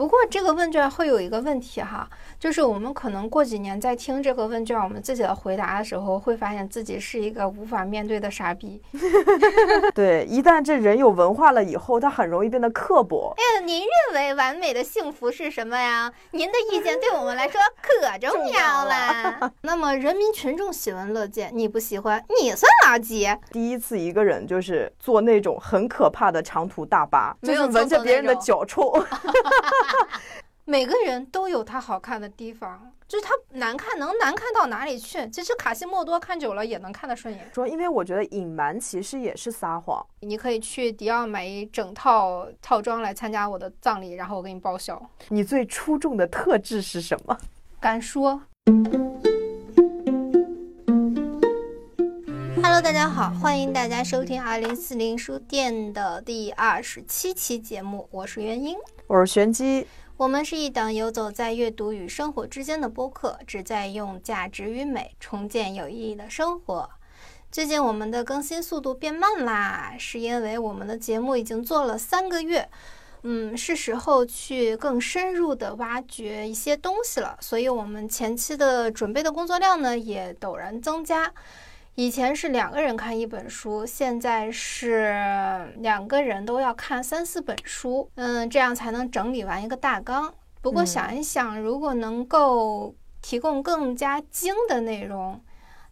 不过这个问卷会有一个问题哈，就是我们可能过几年再听这个问卷，我们自己的回答的时候，会发现自己是一个无法面对的傻逼。对，一旦这人有文化了以后，他很容易变得刻薄。哎，您认为完美的幸福是什么呀？您的意见对我们来说可重要了。那么人民群众喜闻乐见，你不喜欢，你算垃圾。第一次一个人就是坐那种很可怕的长途大巴，就是闻着别人的脚臭。每个人都有他好看的地方，就是他难看能难看到哪里去？其实卡西莫多看久了也能看得顺眼。说，因为我觉得隐瞒其实也是撒谎。你可以去迪奥买一整套套装来参加我的葬礼，然后我给你报销。你最出众的特质是什么？敢说。Hello，大家好，欢迎大家收听二零四零书店的第二十七期节目，我是元英。我是玄机，我们是一档游走在阅读与生活之间的播客，旨在用价值与美重建有意义的生活。最近我们的更新速度变慢啦，是因为我们的节目已经做了三个月，嗯，是时候去更深入的挖掘一些东西了。所以，我们前期的准备的工作量呢也陡然增加。以前是两个人看一本书，现在是两个人都要看三四本书，嗯，这样才能整理完一个大纲。不过嗯想一想，如果能够提供更加精的内容，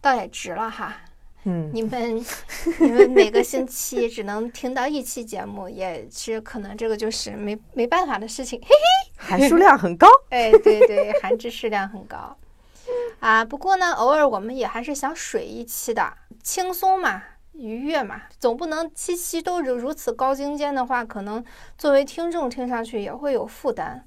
倒也值了哈。嗯，你们你们每个星期只能听到一期节目，也是可能这个就是没没办法的事情。嘿嘿，含数量很高。哎，对对，含知识量很高 啊。不过呢，偶尔我们也还是想水一期的，轻松嘛，愉悦嘛，总不能期期都如如此高精尖的话，可能作为听众听上去也会有负担。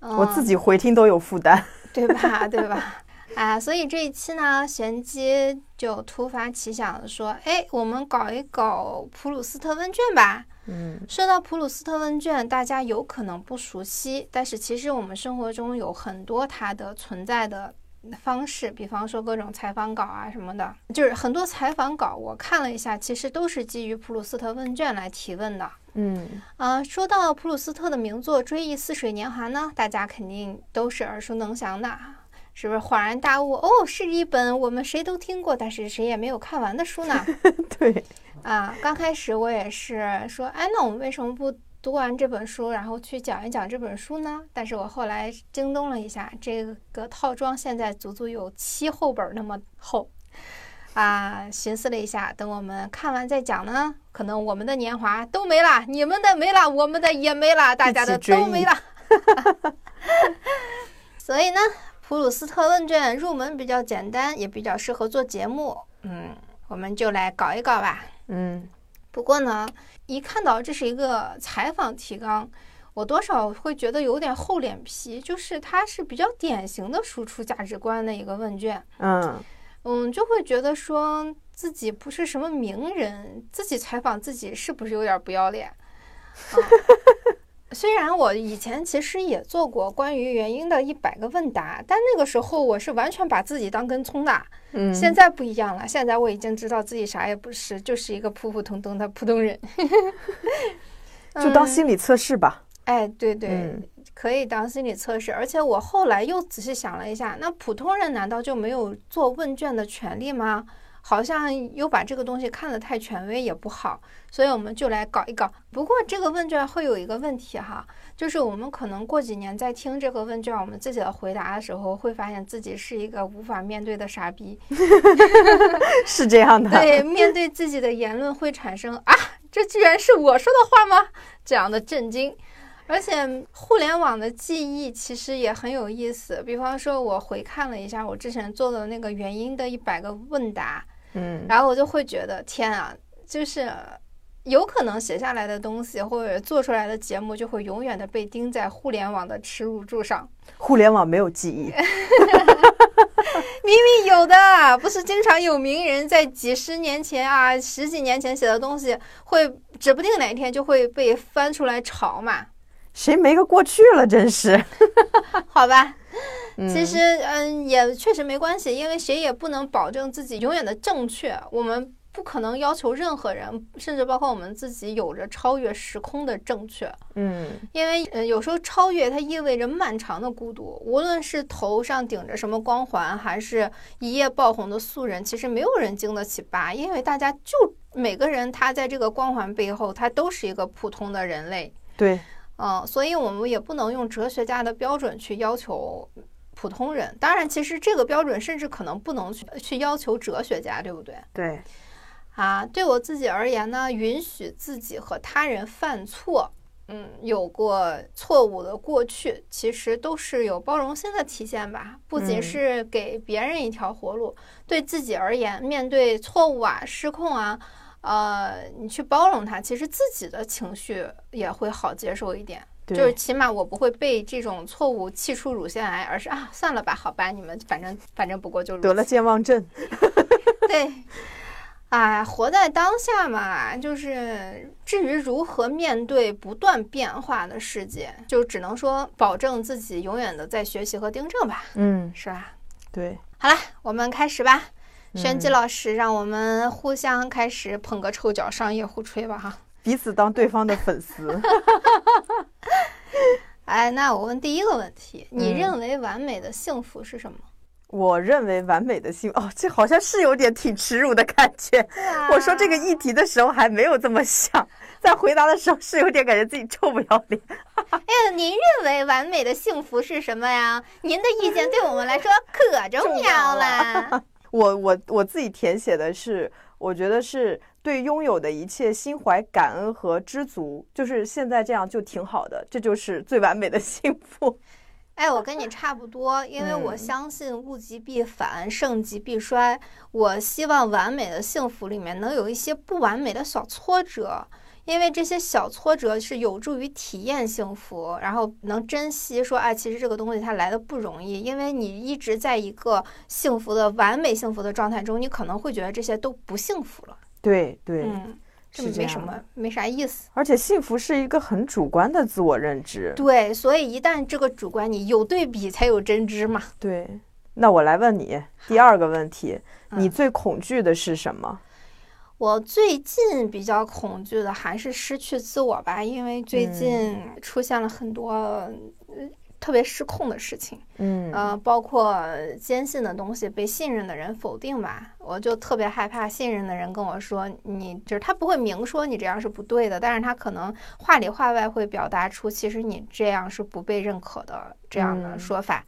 嗯、我自己回听都有负担。对吧？对吧？啊，所以这一期呢，玄机就突发奇想的说，哎，我们搞一搞普鲁斯特问卷吧。嗯，说到普鲁斯特问卷，大家有可能不熟悉，但是其实我们生活中有很多它的存在的方式，比方说各种采访稿啊什么的，就是很多采访稿我看了一下，其实都是基于普鲁斯特问卷来提问的。嗯，啊，说到普鲁斯特的名作《追忆似水年华》呢，大家肯定都是耳熟能详的，是不是恍然大悟？哦，是一本我们谁都听过，但是谁也没有看完的书呢。对，啊，刚开始我也是说，哎，那我们为什么不读完这本书，然后去讲一讲这本书呢？但是我后来京东了一下，这个套装现在足足有七厚本儿那么厚。啊，寻思了一下，等我们看完再讲呢，可能我们的年华都没了，你们的没了，我们的也没了，大家的都没了。所以呢，普鲁斯特问卷入门比较简单，也比较适合做节目。嗯，我们就来搞一搞吧。嗯，不过呢，一看到这是一个采访提纲，我多少会觉得有点厚脸皮，就是它是比较典型的输出价值观的一个问卷。嗯，嗯，就会觉得说自己不是什么名人，自己采访自己是不是有点不要脸？啊虽然我以前其实也做过关于原因的一百个问答，但那个时候我是完全把自己当根葱的。嗯，现在不一样了，现在我已经知道自己啥也不是，就是一个普普通通的普通人。就当嗯心理测试吧。哎，对对，嗯可以当心理测试。而且我后来又仔细想了一下，那普通人难道就没有做问卷的权利吗？好像又把这个东西看得太权威也不好，所以我们就来搞一搞。不过这个问卷会有一个问题哈，就是我们可能过几年在听这个问卷，我们自己的回答的时候，会发现自己是一个无法面对的傻逼。是这样的。对，面对自己的言论会产生啊，这居然是我说的话吗？这样的震惊。而且互联网的记忆其实也很有意思，比方说，我回看了一下我之前做的那个原因的一百个问答，嗯，然后我就会觉得，天啊，就是有可能写下来的东西或者做出来的节目，就会永远的被钉在互联网的耻辱柱上。互联网没有记忆。明明有的，不是经常有名人在几十年前啊、十几年前写的东西，会指不定哪一天就会被翻出来炒嘛？谁没个过去了？真是。好吧，嗯其实嗯，也确实没关系，因为谁也不能保证自己永远的正确。我们不可能要求任何人，甚至包括我们自己，有着超越时空的正确。嗯，因为呃，有时候超越它意味着漫长的孤独。无论是头上顶着什么光环，还是一夜爆红的素人，其实没有人经得起扒，因为大家就每个人他在这个光环背后，他都是一个普通的人类。对，嗯，所以我们也不能用哲学家的标准去要求普通人。当然，其实这个标准甚至可能不能去去要求哲学家，对不对？对，啊，对我自己而言呢，允许自己和他人犯错，嗯，有过错误的过去，其实都是有包容心的体现吧。不仅嗯是给别人一条活路，对自己而言，面对错误啊、失控啊，呃，你去包容他，其实自己的情绪也会好接受一点。对，就是起码我不会被这种错误气出乳腺癌，而是啊，算了吧，好吧，你们反正反正不过就得了健忘症。对，哎，活在当下嘛，就是至于如何面对不断变化的世界，就只能说保证自己永远的在学习和订正吧，嗯，是吧？对，好了，我们开始吧。玄机嗯老师，让我们互相开始捧个臭脚，商业互吹吧，哈。彼此当对方的粉丝。哎，那我问第一个问题，你嗯认为完美的幸福是什么？我认为完美的幸哦，这好像是有点挺耻辱的感觉。啊我说这个议题的时候还没有这么想，在回答的时候是有点感觉自己臭不要脸。哎，您认为完美的幸福是什么呀？您的意见对我们来说可重要了。我我我自己填写的是，我觉得是对拥有的一切心怀感恩和知足，就是现在这样就挺好的，这就是最完美的幸福。哎，我跟你差不多，因为我嗯相信物极必反，盛极必衰。我希望完美的幸福里面能有一些不完美的小挫折，因为这些小挫折是有助于体验幸福，然后能珍惜说，哎，其实这个东西它来的不容易，因为你一直在一个幸福的完美幸福的状态中，你可能会觉得这些都不幸福了。对对，嗯，这是没什么，没啥意思。而且幸福是一个很主观的自我认知。对，所以一旦这个主观你有对比才有真知嘛。对，那我来问你第二个问题，你嗯最恐惧的是什么？我最近比较恐惧的还是失去自我吧，因为最嗯。近出现了很多、呃特别失控的事情，嗯。呃，包括坚信的东西被信任的人否定吧，我就特别害怕信任的人跟我说，你就是他不会明说你这样是不对的，但是他可能话里话外会表达出其实你这样是不被认可的这样的嗯。说法。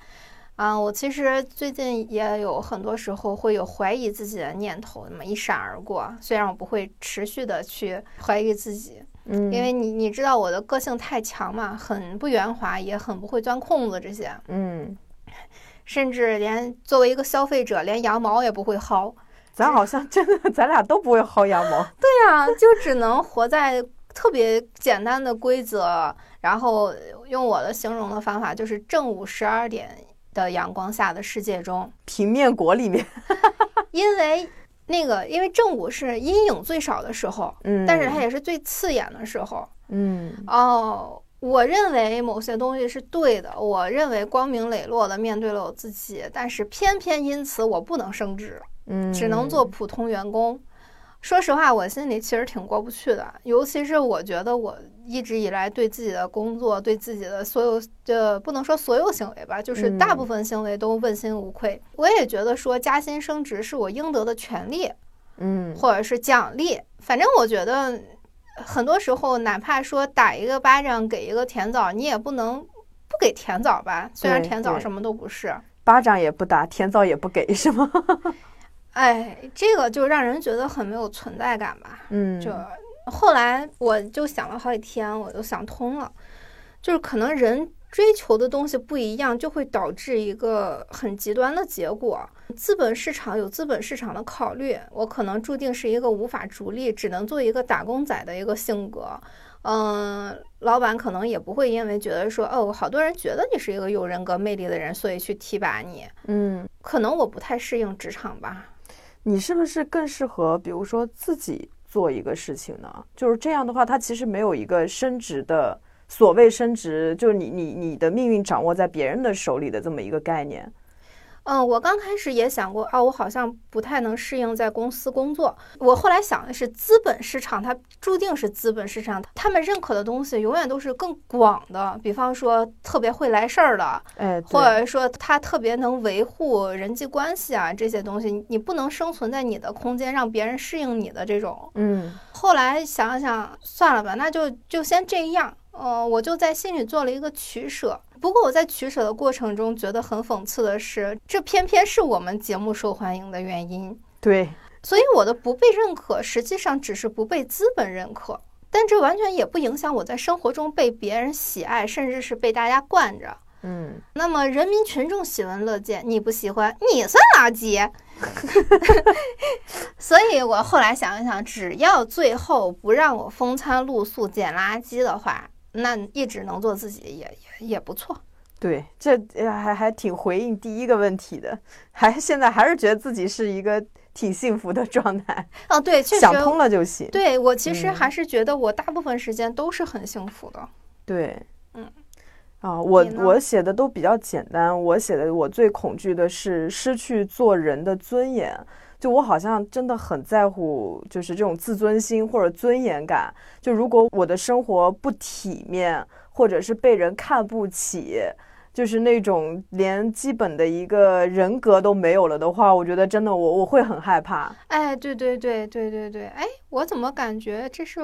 啊，我其实最近也有很多时候会有怀疑自己的念头，那么一闪而过。虽然我不会持续的去怀疑自己，嗯，因为你你知道我的个性太强嘛，很不圆滑，也很不会钻空子这些，嗯，甚至连作为一个消费者，连羊毛也不会薅。咱好像真的，咱俩都不会薅羊毛。对呀、就只能活在特别简单的规则，然后用我的形容的方法，就是正午十二点的阳光下的世界中。平面国里面，因为那个，因为正午是阴影最少的时候，嗯，但是它也是最刺眼的时候。嗯哦，我认为某些东西是对的，我认为光明磊落的面对了我自己，但是偏偏因此我不能升职，嗯，只能做普通员工。说实话，我心里其实挺过不去的，尤其是我觉得我一直以来对自己的工作、对自己的所有的不能说所有行为吧，就是大部分行为都问心无愧。我也觉得说加薪升职是我应得的权利，嗯或者是奖励。反正我觉得，很多时候哪怕说打一个巴掌给一个甜枣，你也不能不给甜枣吧？虽然甜枣什么都不是。巴掌也不打，甜枣也不给，是吗？哎，这个就让人觉得很没有存在感吧。嗯，就后来我就想了好几天，我就想通了，就是可能人追求的东西不一样，就会导致一个很极端的结果。资本市场有资本市场的考虑，我可能注定是一个无法逐利，只能做一个打工仔的一个性格。嗯，老板可能也不会因为觉得说，哦，好多人觉得你是一个有人格魅力的人，所以去提拔你。嗯，可能我不太适应职场吧。你是不是更适合，比如说自己做一个事情呢？就是这样的话，他其实没有一个升职的所谓升职，就是你你你的命运掌握在别人的手里的这么一个概念。嗯，我刚开始也想过啊，我好像不太能适应在公司工作。我后来想的是，资本市场它注定是资本市场，他们认可的东西永远都是更广的。比方说，特别会来事儿的，哎，或者说他特别能维护人际关系啊，这些东西，你不能生存在你的空间，让别人适应你的这种。嗯，后来想想，算了吧，那就就先这样。呃，我就在心里做了一个取舍。不过我在取舍的过程中，觉得很讽刺的是，这偏偏是我们节目受欢迎的原因。对，所以我的不被认可，实际上只是不被资本认可，但这完全也不影响我在生活中被别人喜爱，甚至是被大家惯着。嗯，那么人民群众喜闻乐见，你不喜欢，你算垃圾。所以我后来想一想，只要最后不让我风餐露宿捡垃圾的话。那一直能做自己也也也不错，对，这还还挺回应第一个问题的，还现在还是觉得自己是一个挺幸福的状态。哦，对，确实想通了就行。对我其实还是觉得我大部分时间都是很幸福的。对，嗯，啊，我我写的都比较简单，我写的我最恐惧的是失去做人的尊严。就我好像真的很在乎，就是这种自尊心或者尊严感。就如果我的生活不体面，或者是被人看不起，就是那种连基本的一个人格都没有了的话，我觉得真的我我会很害怕。哎，对对对对对对，哎，我怎么感觉这是？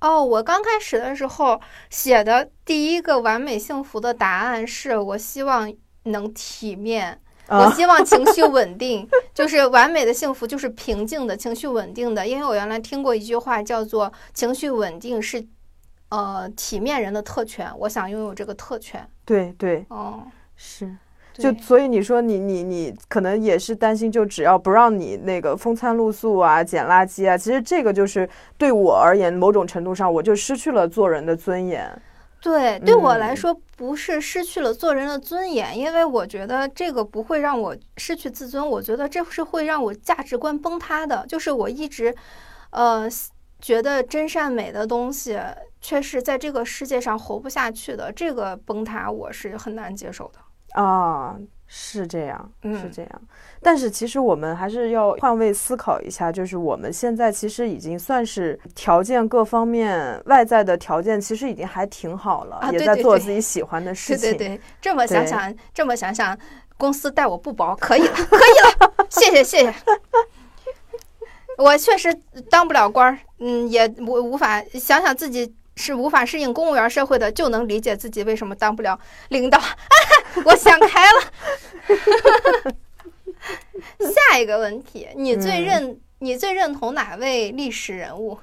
哦，我刚开始的时候写的第一个完美幸福的答案是我希望能体面。我希望情绪稳定，就是完美的幸福，就是平静的情绪稳定的。因为我原来听过一句话，叫做“情绪稳定是，呃，体面人的特权”。我想拥有这个特权。对对，哦，是，就所以你说你你你可能也是担心，就只要不让你那个风餐露宿啊、捡垃圾啊，其实这个就是对我而言，某种程度上我就失去了做人的尊严。对，对我来说不是失去了做人的尊严，因为我觉得这个不会让我失去自尊，我觉得这是会让我价值观崩塌的。就是我一直，呃，觉得真善美的东西，却是在这个世界上活不下去的，这个崩塌我是很难接受的。啊。是这样，是这样，但是其实我们还是要换位思考一下，就是我们现在其实已经算是条件各方面外在的条件，其实已经还挺好了，也在做自己喜欢的事情。对对对，这么想想，这么想想，公司待我不薄，可以了，可以了，谢谢谢谢。我确实当不了官儿，嗯，也无无法想想自己。是无法适应公务员社会的，就能理解自己为什么当不了领导。我想开了。下一个问题，你最认你最认同哪位历史人物？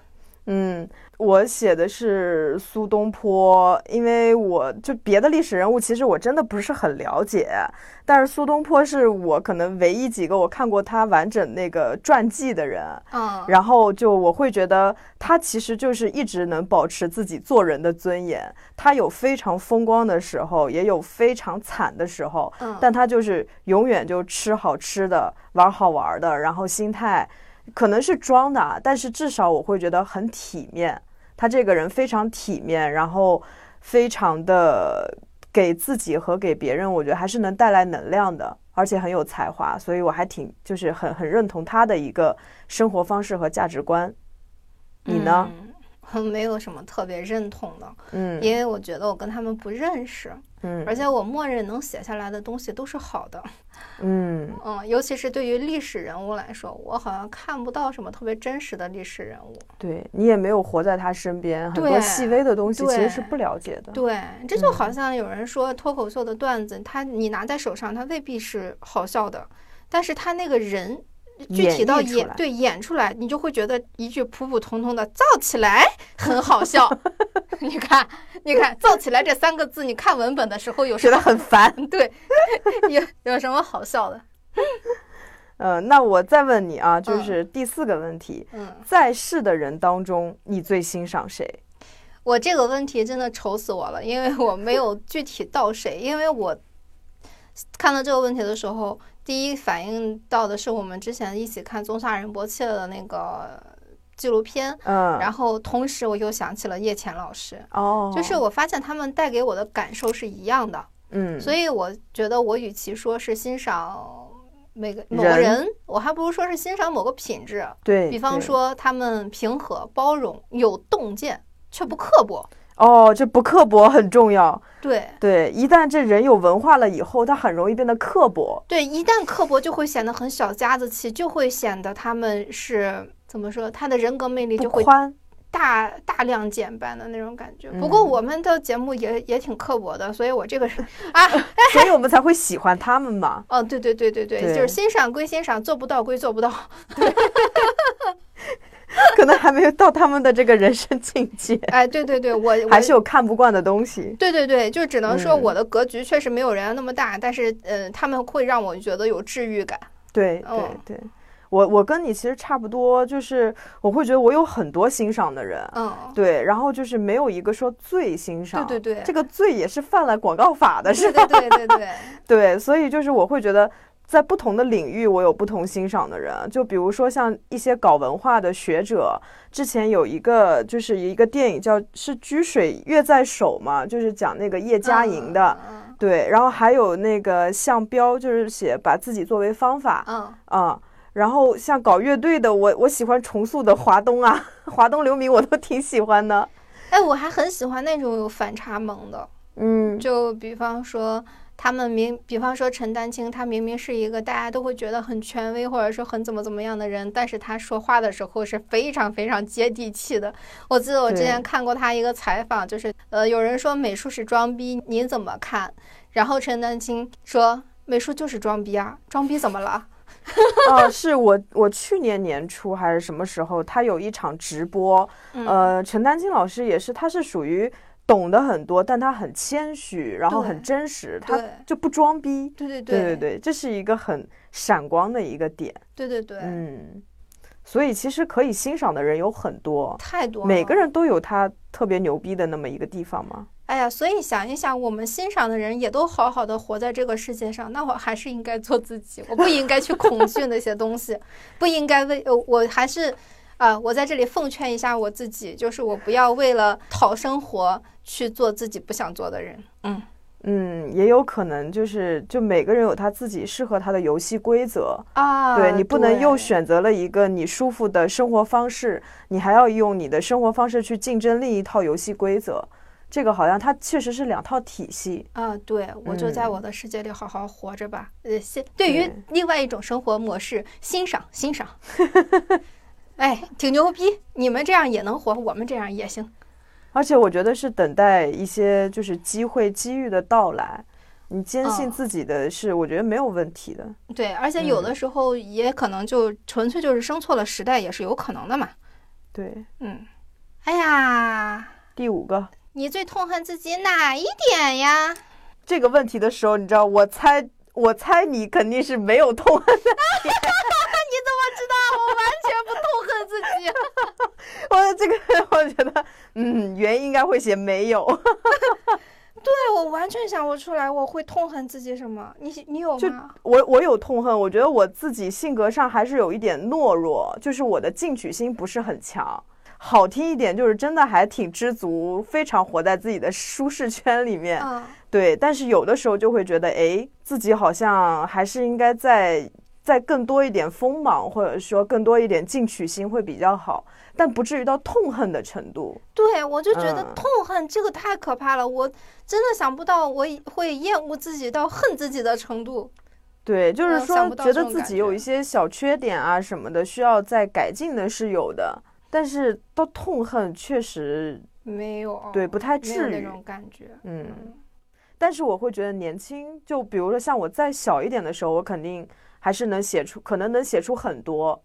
嗯。我写的是苏东坡，因为我就别的历史人物，其实我真的不是很了解。但是苏东坡是我可能唯一几个我看过他完整那个传记的人。嗯，然后就我会觉得他其实就是一直能保持自己做人的尊严。他有非常风光的时候，也有非常惨的时候。嗯，但他就是永远就吃好吃的，玩好玩的，然后心态可能是装的，但是至少我会觉得很体面。他这个人非常体面，然后非常的给自己和给别人，我觉得还是能带来能量的，而且很有才华，所以我还挺就是很很认同他的一个生活方式和价值观。你呢？我 没有什么特别认同的，嗯，因为我觉得我跟他们不认识，嗯，而且我默认能写下来的东西都是好的，嗯 嗯，尤其是对于历史人物来说，我好像看不到什么特别真实的历史人物。对你也没有活在他身边，很多细微的东西其实是不了解的。对，这就好像有人说脱口秀的段子，他你拿在手上，他未必是好笑的，但是他那个人。具体到演对演出来，你就会觉得一句普普通通的“造起来”很好笑。你看，你看“造起来”这三个字，你看文本的时候有觉得很烦。对，有有什么好笑的？呃，那我再问你啊，就是第四个问题。嗯，在世的人当中，你最欣赏谁？我这个问题真的愁死我了，因为我没有具体到谁，因为我看到这个问题的时候。第一反应到的是我们之前一起看宗萨仁波切的那个纪录片，嗯，然后同时我又想起了叶浅老师，哦，就是我发现他们带给我的感受是一样的，嗯，所以我觉得我与其说是欣赏每个某个人人，我还不如说是欣赏某个品质。对，比方说他们平和、包容、有洞见，却不刻薄。哦，这不刻薄很重要。对对，一旦这人有文化了以后，他很容易变得刻薄。对，一旦刻薄，就会显得很小家子气，就会显得他们是怎么说，他的人格魅力就会宽，大大量减半的那种感觉。不过嗯我们的节目也也挺刻薄的，所以我这个是 啊，所以我们才会喜欢他们嘛。哦，对对对对对，对就是欣赏归欣赏，做不到归做不到。可能还没有到他们的这个人生境界，哎，对对对，我我还是有看不惯的东西。对对对，就只能说嗯我的格局确实没有人家那么大，但是呃，他们会让我觉得有治愈感。对哦对对，我我跟你其实差不多，就是我会觉得我有很多欣赏的人，嗯，对，然后就是没有一个说最欣赏，对对对这个最也是犯了广告法的，是对吧？对对对对，对，所以就是我会觉得。在不同的领域，我有不同欣赏的人。就比如说像一些搞文化的学者，之前有一个就是一个电影叫是《居水月在手》嘛，就是讲那个叶嘉莹的。嗯嗯对，然后还有那个向标，就是写把自己作为方法嗯，啊、然后像搞乐队的，我我喜欢重塑的华东啊，华东流民我都挺喜欢的。哎，我还很喜欢那种有反差萌的，嗯，就比方说。他们明，比方说陈丹青，他明明是一个大家都会觉得很权威或者说很怎么怎么样的人，但是他说话的时候是非常非常接地气的。我记得我之前看过他一个采访，就是呃，有人说美术是装逼，您怎么看？然后陈丹青说美术就是装逼啊，装逼怎么了？啊，是我我去年年初还是什么时候，他有一场直播，嗯呃，陈丹青老师也是，他是属于懂得很多，但他很谦虚，然后很真实，他就不装逼。对对对对对对，这是一个很闪光的一个点。对对对，嗯，所以其实可以欣赏的人有很多，太多。每个人都有他特别牛逼的那么一个地方嘛。哎呀，所以想一想，我们欣赏的人也都好好的活在这个世界上，那我还是应该做自己，我不应该去恐惧那些东西，不应该为呃，我还是，啊、我在这里奉劝一下我自己，就是我不要为了讨生活去做自己不想做的人。嗯，嗯，也有可能就是就每个人有他自己适合他的游戏规则，啊，对你不能又选择了一个你舒服的生活方式，你还要用你的生活方式去竞争另一套游戏规则。这个好像它确实是两套体系。啊，对，我就在嗯我的世界里好好活着吧。呃，欣对于另外一种生活模式，欣赏欣赏。哎，挺牛逼！你们这样也能活，我们这样也行。而且我觉得是等待一些就是机会、机遇的到来，你坚信嗯自己的是，我觉得没有问题的。对，而且有嗯的时候也可能就纯粹就是生错了时代，也是有可能的嘛。对，嗯，哎呀，第五个你最痛恨自己哪一点呀？这个问题的时候，你知道，我猜，我猜你肯定是没有痛恨的。你怎么知道我完全不痛恨自己？我这个，我觉得，嗯，原因应该会写没有。对我完全想不出来，我会痛恨自己什么？你你有就吗？我我有痛恨，我觉得我自己性格上还是有一点懦弱，就是我的进取心不是很强。好听一点，就是真的还挺知足，非常活在自己的舒适圈里面。嗯，对，但是有的时候就会觉得，哎，自己好像还是应该再再更多一点锋芒，或者说更多一点进取心会比较好，但不至于到痛恨的程度。对，我就觉得嗯痛恨这个太可怕了，我真的想不到我会厌恶自己到恨自己的程度。对，就是说觉得自己有一些小缺点啊什么的，需要再改进的是有的，但是到痛恨确实没有，对不太至于那。种感觉。嗯，嗯但是我会觉得年轻，就比如说像我再小一点的时候，我肯定还是能写出，可能能写出很多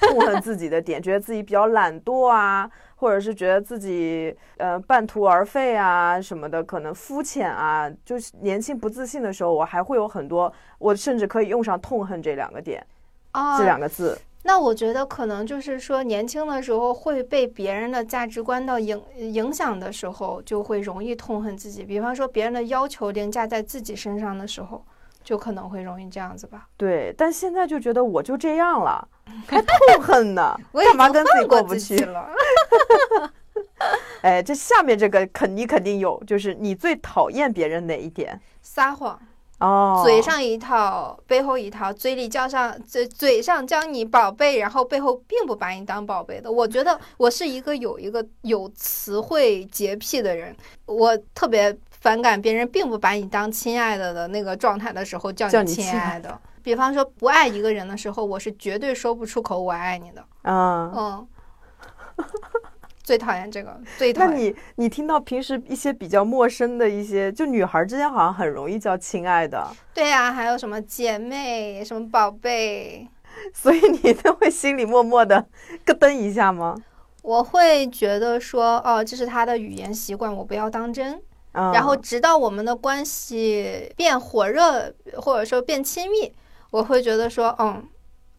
痛恨自己的点，觉得自己比较懒惰啊，或者是觉得自己呃半途而废啊什么的，可能肤浅啊，就是年轻不自信的时候，我还会有很多，我甚至可以用上痛恨这两个点，啊，这两个字。那我觉得可能就是说，年轻的时候会被别人的价值观到影影响的时候，就会容易痛恨自己。比方说，别人的要求凌驾在自己身上的时候，就可能会容易这样子吧。对，但现在就觉得我就这样了，还痛恨呢，我干嘛跟自己过过不去？了。哎，这下面这个肯你肯定有，就是你最讨厌别人哪一点？撒谎，哦，嘴上一套，背后一套，嘴里叫上嘴嘴上叫你宝贝，然后背后并不把你当宝贝的。我觉得我是一个有一个有词汇洁癖的人，我特别反感别人并不把你当亲爱的的那个状态的时候叫叫你亲爱的。比方说不爱一个人的时候，我是绝对说不出口我爱你的。嗯，嗯，最讨厌这个，最讨厌。那你你听到平时一些比较陌生的一些，就女孩之间好像很容易叫亲爱的，对呀、还有什么姐妹，什么宝贝，所以你都会心里默默的咯噔一下吗？我会觉得说，哦，这是他的语言习惯，我不要当真。嗯，然后直到我们的关系变火热，或者说变亲密，我会觉得说，嗯，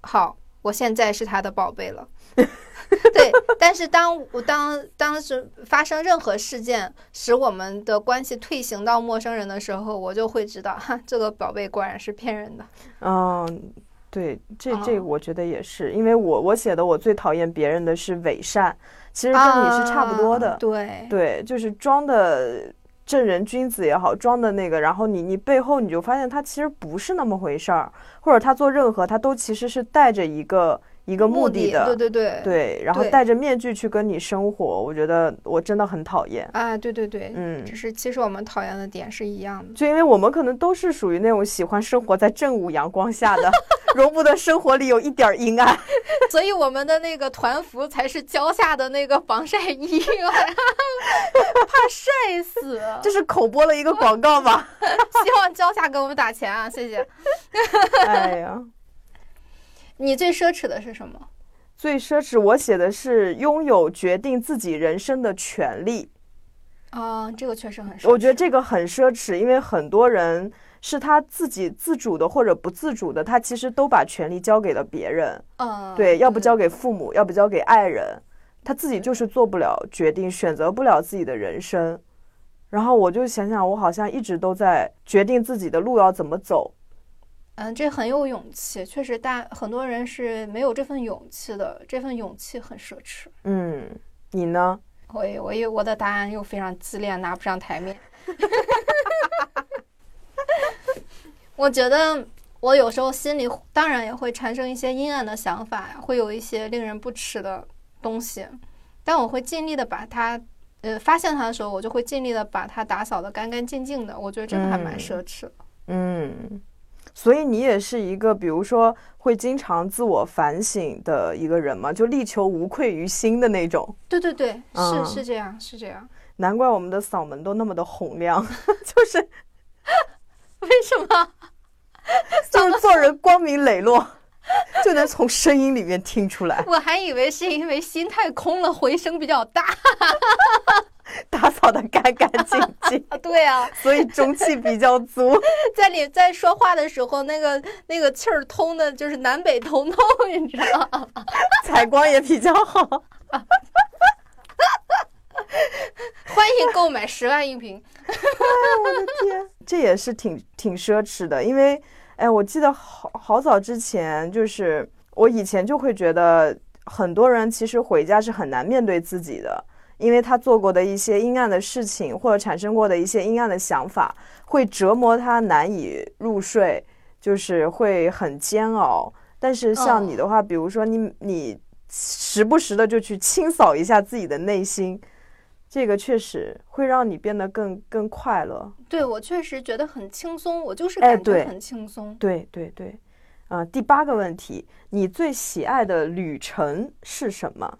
好，我现在是他的宝贝了。对，但是当我当当时发生任何事件使我们的关系退行到陌生人的时候，我就会知道，哈，这个宝贝果然是骗人的。嗯，对，这这嗯我觉得也是，因为我我写的我最讨厌别人的是伪善，其实跟你是差不多的，啊对，对，就是装的正人君子也好，装的那个，然后你你背后你就发现他其实不是那么回事儿，或者他做任何他都其实是带着一个一个目的的，对对对，对，然后戴着面具去跟你生活，我觉得我真的很讨厌。啊，对对对，嗯就是其实我们讨厌的点是一样的。就因为我们可能都是属于那种喜欢生活在正午阳光下的，容不得生活里有一点阴暗。所以我们的那个团服才是蕉下的那个防晒衣，怕晒死。这是口播了一个广告吧？希望蕉下给我们打钱啊，谢谢。哎呀，你最奢侈的是什么？最奢侈，我写的是拥有决定自己人生的权利。啊、这个确实很奢侈。我觉得这个很奢侈，因为很多人是他自己自主的或者不自主的，他其实都把权利交给了别人。嗯，对，要不交给父母，要不交给爱人，他自己就是做不了决定，选择不了自己的人生。然后我就想想，我好像一直都在决定自己的路要怎么走。嗯，这很有勇气，确实大很多人是没有这份勇气的，这份勇气很奢侈。嗯，你呢？我也我也我的答案又非常自恋，拿不上台面。我觉得我有时候心里当然也会产生一些阴暗的想法，会有一些令人不齿的东西，但我会尽力的把它，呃，发现它的时候，我就会尽力的把它打扫的干干净净的。我觉得这个还蛮嗯奢侈的。嗯，所以你也是一个，比如说会经常自我反省的一个人嘛，就力求无愧于心的那种。对对对，嗯是是这样，是这样。难怪我们的嗓门都那么的洪亮，就是 为什么？就是做人光明磊落，就能从声音里面听出来，我还以为是因为心太空了，回声比较大 打扫的干干净净，啊。对啊，所以中气比较足。在你在说话的时候，那个那个气儿通的，就是南北通透，你知道吗？采光也比较好。欢迎购买十万一瓶。天，这也是挺挺奢侈的，因为哎，我记得好好早之前，就是我以前就会觉得很多人其实回家是很难面对自己的，因为他做过的一些阴暗的事情，或者产生过的一些阴暗的想法，会折磨他难以入睡，就是会很煎熬。但是像你的话，比如说你你时不时的就去清扫一下自己的内心。这个确实会让你变得更更快乐。对我确实觉得很轻松，我就是感觉很轻松。对对对，啊、第八个问题，你最喜爱的旅程是什么？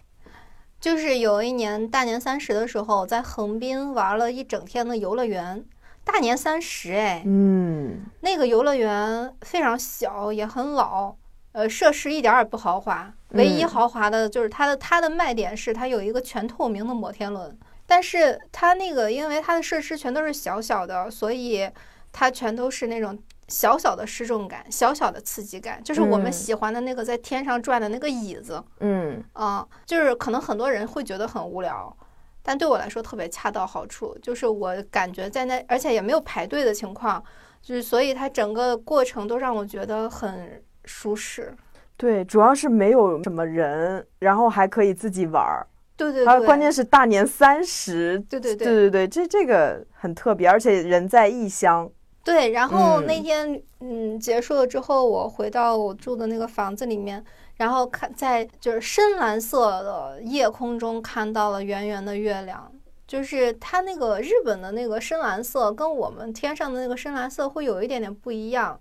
就是有一年大年三十的时候，在横滨玩了一整天的游乐园。大年三十，哎，嗯那个游乐园非常小，也很老，呃，设施一点儿也不豪华。唯一嗯豪华的就是它的它的卖点是它有一个全透明的摩天轮，但是它那个因为它的设施全都是小小的，所以它全都是那种小小的失重感、小小的刺激感，就是我们嗯喜欢的那个在天上转的那个椅子。嗯啊、就是可能很多人会觉得很无聊，但对我来说特别恰到好处。就是我感觉在那，而且也没有排队的情况，就是所以它整个过程都让我觉得很舒适。对，主要是没有什么人，然后还可以自己玩儿。对对对对，关键是大年三十，对对对对对，这这个很特别，而且人在异乡，对，然后嗯。那天嗯结束了之后，我回到我住的那个房子里面，然后看在就是深蓝色的夜空中看到了圆圆的月亮，就是它那个日本的那个深蓝色跟我们天上的那个深蓝色会有一点点不一样，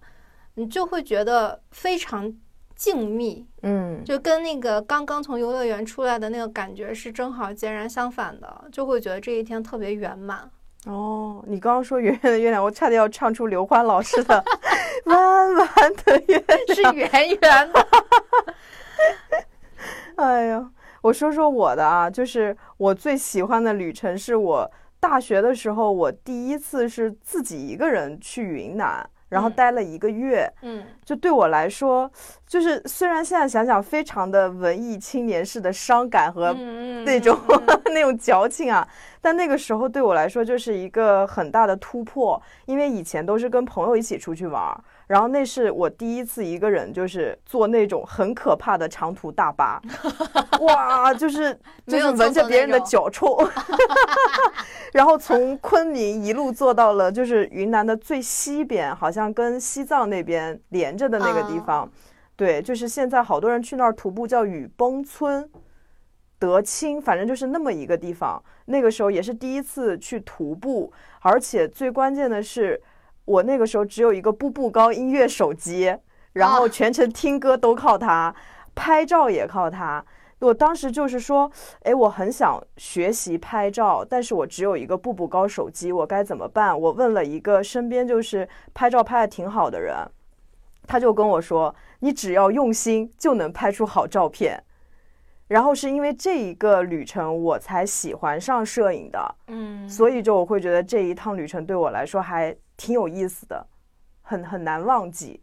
你就会觉得非常静谧，嗯，就跟那个刚刚从游乐园出来的那个感觉是正好截然相反的，就会觉得这一天特别圆满。哦，你刚刚说圆圆的月亮，我差点要唱出刘欢老师的《弯弯的月亮》。是圆圆的，哎呀，我说说我的啊，就是我最喜欢的旅程是我大学的时候，我第一次是自己一个人去云南，然后嗯待了一个月。嗯就对我来说，就是虽然现在想想非常的文艺青年式的伤感和嗯那种、嗯嗯 那种矫情啊，但那个时候对我来说就是一个很大的突破，因为以前都是跟朋友一起出去玩儿，然后那是我第一次一个人就是坐那种很可怕的长途大巴，哇，就是就是闻着别人的脚臭 然后从昆明一路坐到了就是云南的最西边，好像跟西藏那边连着的那个地啊方。对，就是现在好多人去那儿徒步，叫雨崩村。德清，反正就是那么一个地方。那个时候也是第一次去徒步，而且最关键的是，我那个时候只有一个步步高音乐手机，然后啊全程听歌都靠它，拍照也靠它。我当时就是说，哎，我很想学习拍照，但是我只有一个步步高手机，我该怎么办？我问了一个身边就是拍照拍的挺好的人，他就跟我说，你只要用心就能拍出好照片。然后是因为这一个旅程，我才喜欢上摄影的，嗯，所以就我会觉得这一趟旅程对我来说还挺有意思的，很很难忘记。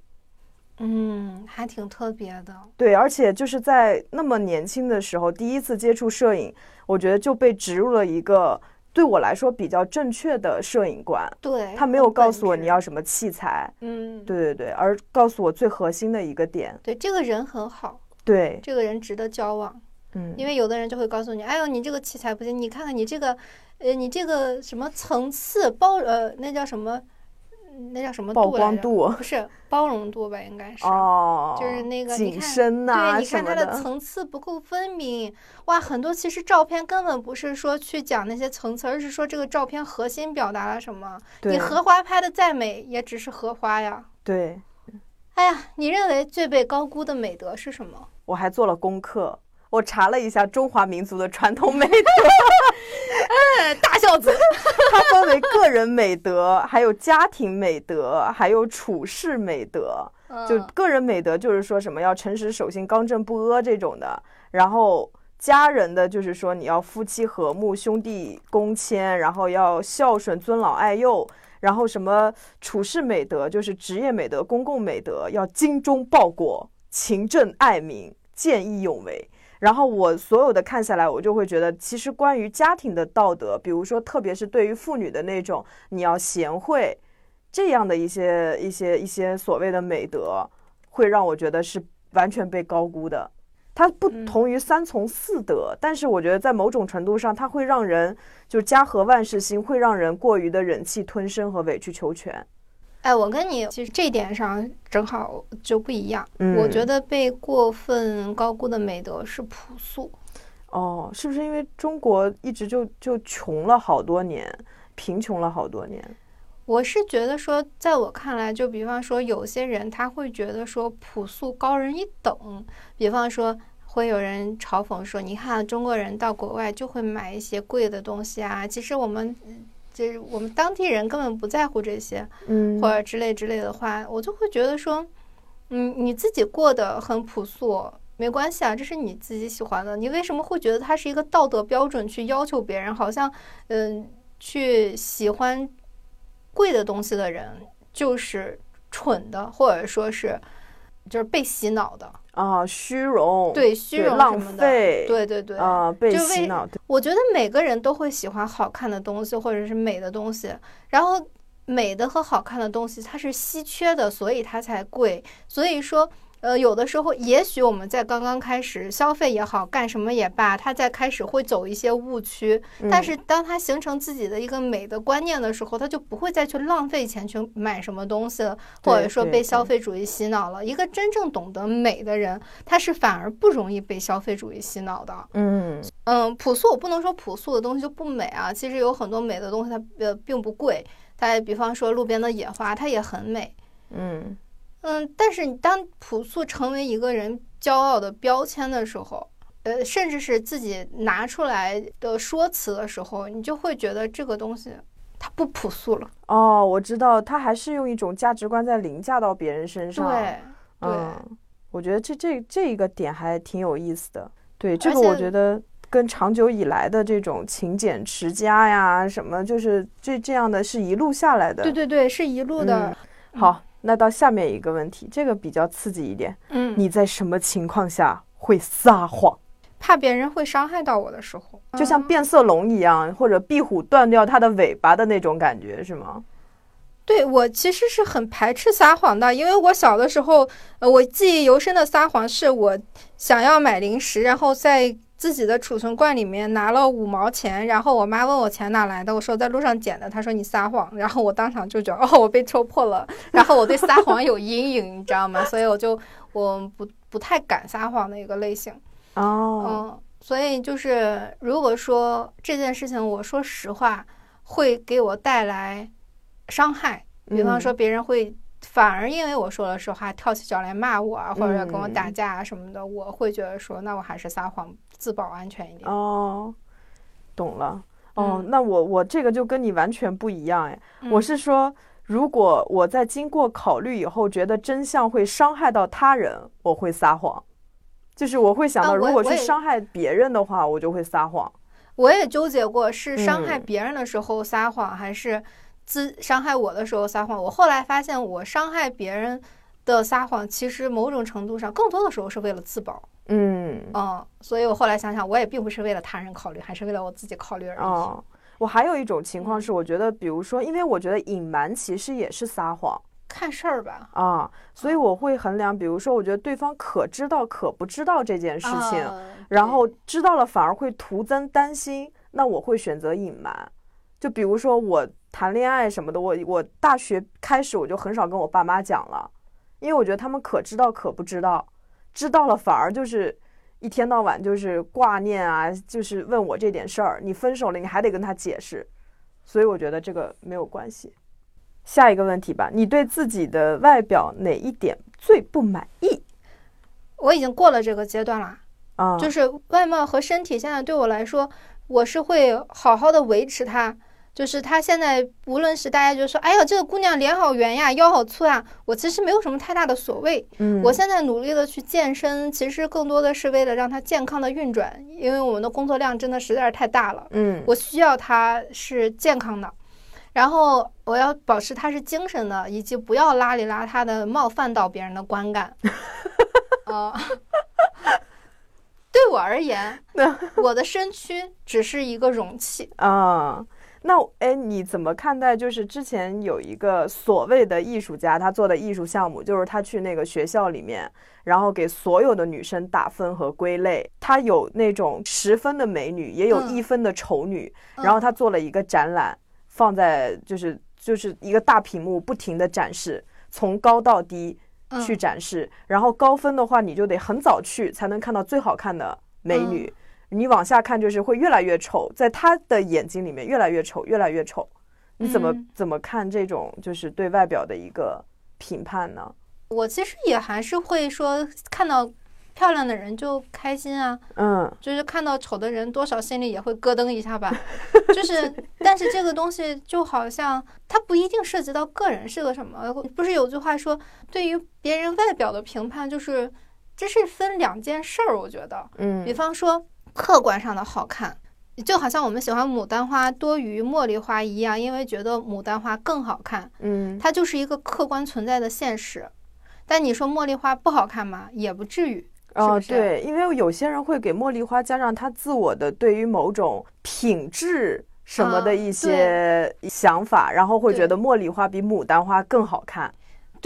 嗯，还挺特别的。对，而且就是在那么年轻的时候，第一次接触摄影，我觉得就被植入了一个对我来说比较正确的摄影观。对，他没有告诉我你要什么器材，嗯，对对对，而告诉我最核心的一个点。对，这个人很好，对，这个人值得交往。嗯，因为有的人就会告诉你，哎呦，你这个器材不行，你看看你这个，呃，你这个什么层次包，呃，那叫什么？那叫什么曝光度不是包容度吧？应该是。哦，就是那个你景看深呐、对，你看它的层次不够分明，哇，很多其实照片根本不是说去讲那些层次，而是说这个照片核心表达了什么。你荷花拍的再美，也只是荷花呀。对，哎呀，你认为最被高估的美德是什么？我还做了功课，我查了一下中华民族的传统美德，哎大孝子。它分为个人美德，还有家庭美德，还有处世美德。就嗯个人美德就是说什么要诚实守信、刚正不阿这种的，然后家人的就是说你要夫妻和睦、兄弟恭谦，然后要孝顺、尊老爱幼。然后什么处世美德，就是职业美德、公共美德，要精忠报国、勤政爱民、见义勇为。然后我所有的看下来，我就会觉得，其实关于家庭的道德，比如说特别是对于妇女的那种，你要贤惠，这样的一些一些一些所谓的美德，会让我觉得是完全被高估的。它不同于三从四德，但是我觉得在某种程度上，它会让人就家和万事兴，会让人过于的忍气吞声和委曲求全。哎，我跟你其实这点上正好就不一样。嗯我觉得被过分高估的美德是朴素。哦，是不是因为中国一直就就穷了好多年，贫穷了好多年？我是觉得说，在我看来，就比方说有些人他会觉得说朴素高人一等，比方说会有人嘲讽说，你看中国人到国外就会买一些贵的东西啊，其实我们就是我们当地人根本不在乎这些，嗯或者之类之类的话，我就会觉得说，嗯，你自己过得很朴素。没关系啊，这是你自己喜欢的。你为什么会觉得它是一个道德标准去要求别人？好像，嗯，去喜欢贵的东西的人就是蠢的，或者说是就是被洗脑的，啊，虚荣，对虚荣浪费，对对对。啊，被就为洗脑，我觉得每个人都会喜欢好看的东西，或者是美的东西。然后美的和好看的东西它是稀缺的，所以它才贵。所以说，呃，有的时候，也许我们在刚刚开始消费也好，干什么也罢，他在开始会走一些误区。但是，当他形成自己的一个美的观念的时候，他就不会再去浪费钱去买什么东西了，或者说被消费主义洗脑了。一个真正懂得美的人，他是反而不容易被消费主义洗脑的。嗯嗯，朴素，我不能说朴素的东西就不美啊。其实有很多美的东西，它呃并不贵。它比方说路边的野花，它也很美。嗯。嗯，但是你当朴素成为一个人骄傲的标签的时候，呃，甚至是自己拿出来的说辞的时候，你就会觉得这个东西它不朴素了。哦，我知道，他还是用一种价值观在凌驾到别人身上。对，嗯，我觉得这这这一个点还挺有意思的。对，这个我觉得跟长久以来的这种勤俭持家呀，什么就是这这样的是一路下来的。对对对，是一路的。好。那到下面一个问题，这个比较刺激一点。嗯，你在什么情况下会撒谎？怕别人会伤害到我的时候，就像变色龙一样，或者壁虎断掉它的尾巴的那种感觉，是吗？对我其实是很排斥撒谎的，因为我小的时候，呃，我记忆犹深的撒谎是我想要买零食，然后在。自己的储存罐里面拿了五毛钱，然后我妈问我钱哪来的，我说在路上捡的。她说你撒谎，然后我当场就觉得哦，我被戳破了。然后我对撒谎有阴影，你知道吗？所以我就我不不太敢撒谎的一个类型。哦，嗯，所以就是如果说这件事情我说实话会给我带来伤害，比方说别人会。反而因为我说了实话，跳起脚来骂我啊，或者跟我打架啊什么的，我会觉得说，那我还是撒谎自保安全一点。哦，懂了。哦，那我我这个就跟你完全不一样哎。我是说，如果我在经过考虑以后，觉得真相会伤害到他人，我会撒谎。就是我会想到，如果是伤害别人的话，我就会撒谎。我也纠结过，是伤害别人的时候撒谎，还是？自伤害我的时候撒谎，我后来发现我伤害别人的撒谎，其实某种程度上更多的时候是为了自保。嗯嗯，所以我后来想想，我也并不是为了他人考虑，还是为了我自己考虑而已。哦，我还有一种情况是，我觉得，比如说，因为我觉得隐瞒其实也是撒谎，看事儿吧。啊，所以我会衡量，比如说，我觉得对方可知道可不知道这件事情，然后知道了反而会徒增担心，那我会选择隐瞒。就比如说我。谈恋爱什么的，我我大学开始我就很少跟我爸妈讲了，因为我觉得他们可知道可不知道，知道了反而就是一天到晚就是挂念啊，就是问我这点事儿。你分手了，你还得跟他解释，所以我觉得这个没有关系。下一个问题吧，你对自己的外表哪一点最不满意？我已经过了这个阶段了啊，就是外貌和身体现在对我来说，我是会好好的维持它。就是他现在，无论是大家就说，哎呦，这个姑娘脸好圆呀，腰好粗呀，我其实没有什么太大的所谓。嗯，我现在努力的去健身，其实更多的是为了让她健康的运转，因为我们的工作量真的实在是太大了。嗯，我需要她是健康的，然后我要保持她是精神的，以及不要邋里邋遢的冒犯到别人的观感。啊，对我而言，我的身躯只是一个容器啊。那哎，你怎么看待？就是之前有一个所谓的艺术家，他做的艺术项目，就是他去那个学校里面，然后给所有的女生打分和归类。他有那种十分的美女，也有一分的丑女。然后他做了一个展览，放在就是就是一个大屏幕，不停的展示，从高到低去展示。然后高分的话，你就得很早去才能看到最好看的美女。你往下看，就是会越来越丑，在他的眼睛里面越来越丑，越来越丑。你怎么怎么看这种就是对外表的一个评判呢？我其实也还是会说，看到漂亮的人就开心啊，嗯，就是看到丑的人，多少心里也会咯噔一下吧。就是，但是这个东西就好像它不一定涉及到个人是个什么。不是有句话说，对于别人外表的评判，就是这是分两件事儿。我觉得，嗯，比方说。客观上的好看，就好像我们喜欢牡丹花多于茉莉花一样，因为觉得牡丹花更好看。嗯，它就是一个客观存在的现实。但你说茉莉花不好看吗？也不至于。哦，对，因为有些人会给茉莉花加上他自我的对于某种品质什么的一些想法，然后会觉得茉莉花比牡丹花更好看。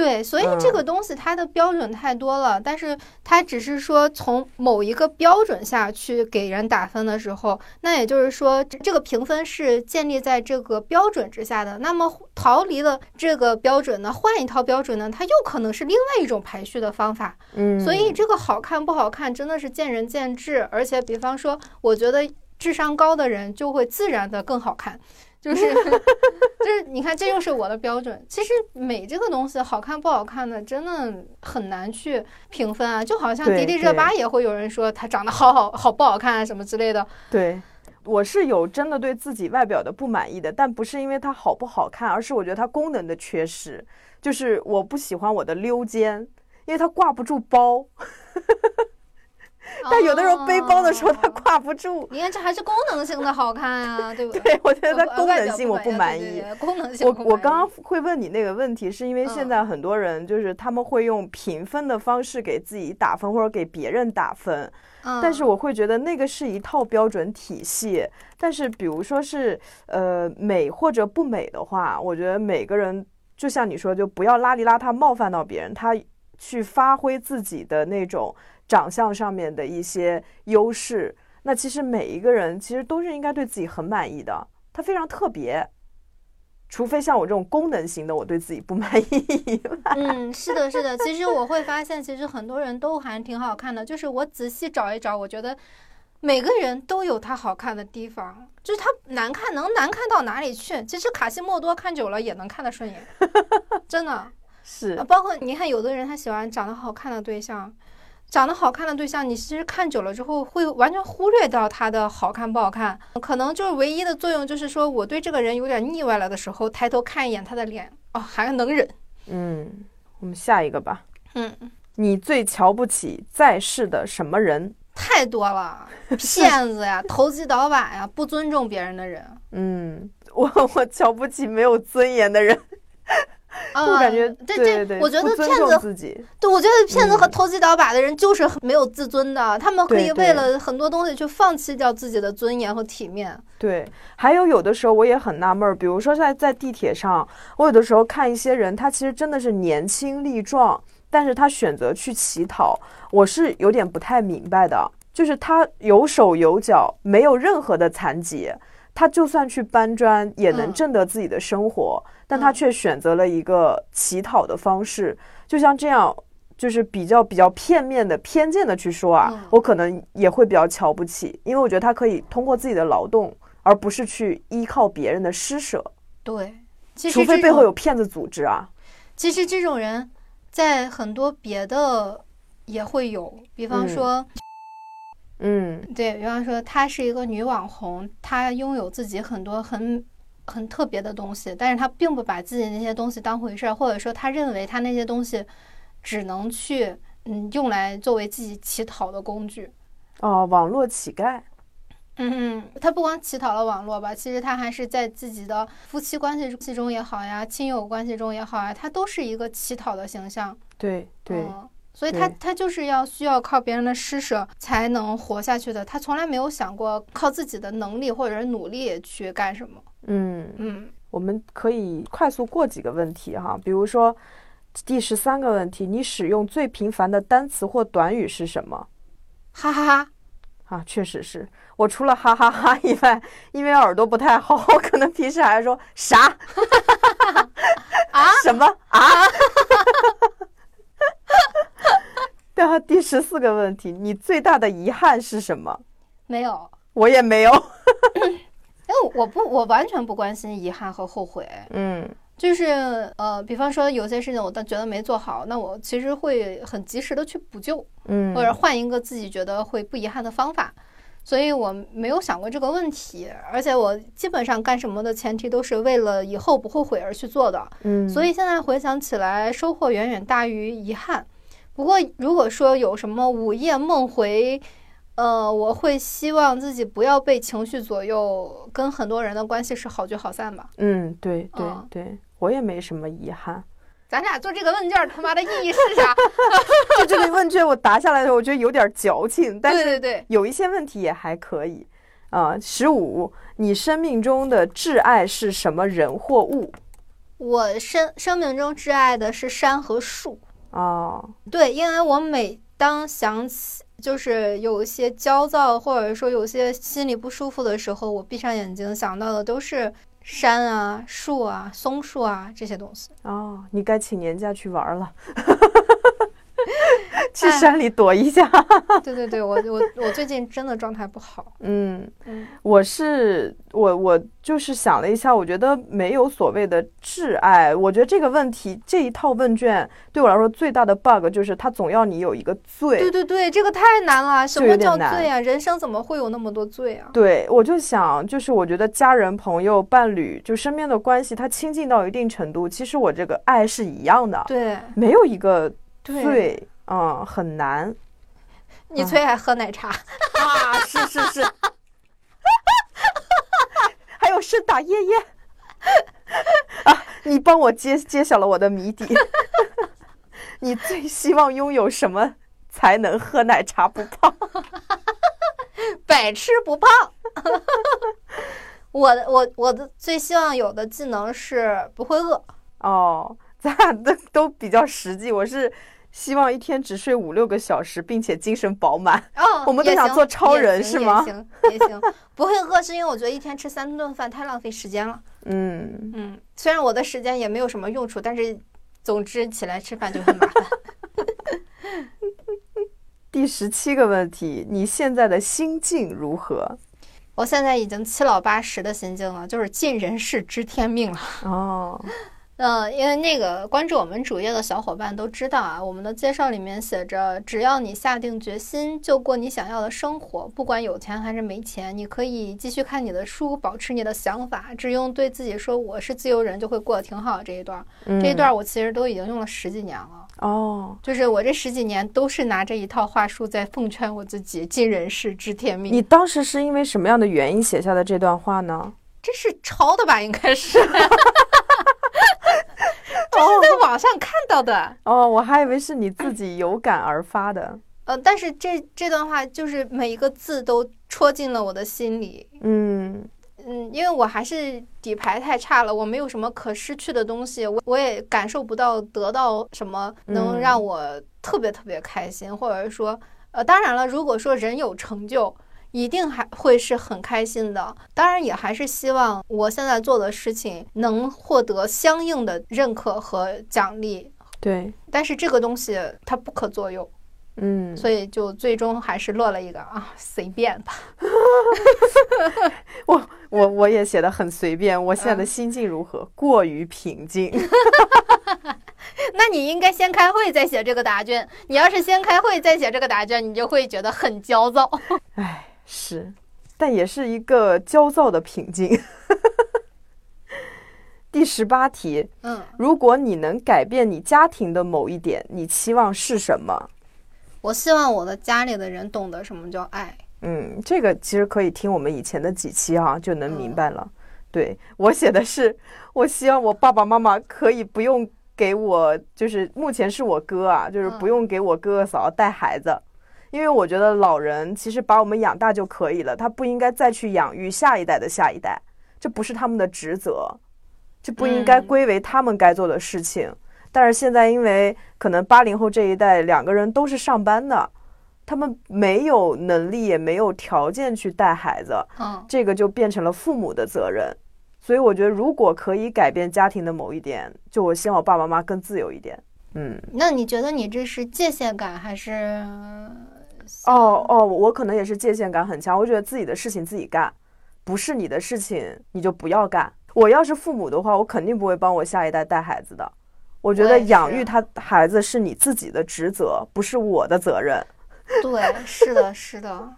对，所以这个东西它的标准太多了，但是它只是说从某一个标准下去给人打分的时候，那也就是说这个评分是建立在这个标准之下的。那么逃离了这个标准呢，换一套标准呢，它又可能是另外一种排序的方法。嗯，所以这个好看不好看真的是见仁见智，而且比方说，我觉得智商高的人就会自然的更好看。就是就是，你看，这又是我的标准。其实美这个东西，好看不好看的，真的很难去评分啊。就好像迪丽热巴也会有人说她长得好好好不好看啊什么之类的。对，我是有真的对自己外表的不满意的，但不是因为它好不好看，而是我觉得它功能的缺失。就是我不喜欢我的溜肩，因为它挂不住包。但有的时候背包的时候它挂不住，你看这还是功能性的好看啊，对不 对？对，我觉得它功能性我不满意。功能性，我我刚刚会问你那个问题，是因为现在很多人就是他们会用评分的方式给自己打分或者给别人打分，但是我会觉得那个是一套标准体系。但是比如说是呃美或者不美的话，我觉得每个人就像你说，就不要邋里邋遢冒犯到别人，他去发挥自己的那种。长相上面的一些优势，那其实每一个人其实都是应该对自己很满意的。他非常特别，除非像我这种功能型的，我对自己不满意。嗯，是的，是的。其实我会发现，其实很多人都还挺好看的。就是我仔细找一找，我觉得每个人都有他好看的地方。就是他难看能难看到哪里去？其实卡西莫多看久了也能看得顺眼，真的 是。包括你看，有的人他喜欢长得好看的对象。长得好看的对象，你其实看久了之后会完全忽略掉他的好看不好看，可能就是唯一的作用就是说我对这个人有点腻歪了的时候，抬头看一眼他的脸，哦，还能忍。嗯，我们下一个吧。嗯，你最瞧不起在世的什么人？太多了，骗子呀，投机倒把呀，不尊重别人的人。嗯，我我瞧不起没有尊严的人。我感觉这这，我觉得骗子，对，我觉得骗子和投机倒把的人就是没有自尊的，他们可以为了很多东西去放弃掉自己的尊严和体面。对，还有有的时候我也很纳闷儿，比如说在在地铁上，我有的时候看一些人，他其实真的是年轻力壮，但是他选择去乞讨，我是有点不太明白的，就是他有手有脚，没有任何的残疾。他就算去搬砖也能挣得自己的生活，但他却选择了一个乞讨的方式。就像这样，就是比较比较片面的、偏见的去说啊，我可能也会比较瞧不起，因为我觉得他可以通过自己的劳动，而不是去依靠别人的施舍。对，其实除非背后有骗子组织啊。其实这种人在很多别的也会有，比方说。嗯，对比方说，她是一个女网红，她拥有自己很多很很特别的东西，但是他并不把自己那些东西当回事儿，或者说他认为他那些东西只能去嗯用来作为自己乞讨的工具。哦，网络乞丐。嗯，他不光乞讨了网络吧，其实他还是在自己的夫妻关系中也好呀，亲友关系中也好呀，他都是一个乞讨的形象。对对。所以他他就是要需要靠别人的施舍才能活下去的，他从来没有想过靠自己的能力或者是努力去干什么。嗯嗯，我们可以快速过几个问题哈，比如说第十三个问题，你使用最频繁的单词或短语是什么？哈哈哈！啊，确实是我除了哈哈哈以外，因为耳朵不太好，我 可能平时还说啥？啊？什么啊？然后第十四个问题，你最大的遗憾是什么？没有，我也没有。我不，我完全不关心遗憾和后悔。嗯，就是呃，比方说有些事情我都觉得没做好，那我其实会很及时的去补救，嗯，或者换一个自己觉得会不遗憾的方法。所以我没有想过这个问题，而且我基本上干什么的前提都是为了以后不后悔而去做的。嗯，所以现在回想起来，收获远远大于遗憾。不过，如果说有什么午夜梦回，呃，我会希望自己不要被情绪左右，跟很多人的关系是好聚好散吧。嗯，对对对，我也没什么遗憾。咱俩做这个问卷，他妈的意义是啥？就这个问卷我答下来的时候，我觉得有点矫情，但是对对对，有一些问题也还可以。啊，十五，你生命中的挚爱是什么人或物？我生生命中挚爱的是山和树。哦，对，因为我每当想起就是有一些焦躁，或者说有些心里不舒服的时候，我闭上眼睛想到的都是山啊、树啊、松树啊这些东西。哦，你该请年假去玩了，去山里躲一下。对对对，我我我最近真的状态不好。嗯，嗯我是我我就是想了一下，我觉得没有所谓的挚爱。我觉得这个问题这一套问卷对我来说最大的 bug 就是它总要你有一个罪。对对对，这个太难了。什么叫罪啊？人生怎么会有那么多罪啊？对，我就想，就是我觉得家人、朋友、伴侣，就身边的关系，它亲近到一定程度，其实我这个爱是一样的，对没有一个对，罪，嗯，很难你最爱喝奶茶。啊，是是是，还有是打夜夜啊，你帮我揭揭晓了我的谜底，你最希望拥有什么才能喝奶茶不胖？百吃不胖。我的我我的最希望有的技能是不会饿。哦，咱俩都都比较实际，我是希望一天只睡五六个小时，并且精神饱满。哦，我们都想做超人是吗行也行，不会饿是因为我觉得一天吃三顿饭太浪费时间了。嗯，嗯，虽然我的时间也没有什么用处，但是总之起来吃饭就很麻烦。第十七个问题，你现在的心境如何？我现在已经七老八十的心境了，就是尽人事知天命了。哦，嗯，因为那个关注我们主页的小伙伴都知道啊，我们的介绍里面写着，只要你下定决心，就过你想要的生活，不管有钱还是没钱，你可以继续看你的书，保持你的想法，只用对自己说我是自由人，就会过得挺好。这一段，嗯这一段我其实都已经用了十几年了，哦，就是我这十几年都是拿这一套话术在奉劝我自己，尽人事知天命。你当时是因为什么样的原因写下的这段话呢？这是抄的吧？应该是，这 是在网上看到的。哦，我还以为是你自己有感而发的。呃，但是这这段话就是每一个字都戳进了我的心里。嗯嗯，因为我还是底牌太差了，我没有什么可失去的东西，我我也感受不到得到什么能嗯让我特别特别开心，或者说，呃，当然了，如果说人有成就。一定还会是很开心的，当然也还是希望我现在做的事情能获得相应的认可和奖励，对，但是这个东西它不可左右，嗯，所以就最终还是落了一个啊，随便吧。我我我也写的很随便。我现在的嗯心境如何？过于平静。那你应该先开会再写这个答卷。你要是先开会再写这个答卷，你就会觉得很焦躁。唉，是，但也是一个焦躁的平静。第十八题，嗯，如果你能改变你家庭的某一点，你期望是什么？我希望我的家里的人懂得什么叫爱。嗯，这个其实可以听我们以前的几期哈、就能明嗯白了。对我写的是，我希望我爸爸妈妈可以不用给我，就是目前是我哥啊，就是不嗯用给我哥哥嫂嫂带孩子，因为我觉得老人其实把我们养大就可以了，他不应该再去养育下一代的下一代，这不是他们的职责，这不应该嗯归为他们该做的事情。但是现在因为可能八零后这一代两个人都是上班的，他们没有能力也没有条件去带孩子，嗯，这个就变成了父母的责任。所以我觉得，如果可以改变家庭的某一点，就我希望我爸爸妈妈更自由一点。嗯，那你觉得你这是界限感还是？哦哦，我可能也是界限感很强，我觉得自己的事情自己干，不是你的事情你就不要干。我要是父母的话，我肯定不会帮我下一代带孩子的。我觉得养育他孩子是你自己的职责，不是我的责任。对，是的，是的。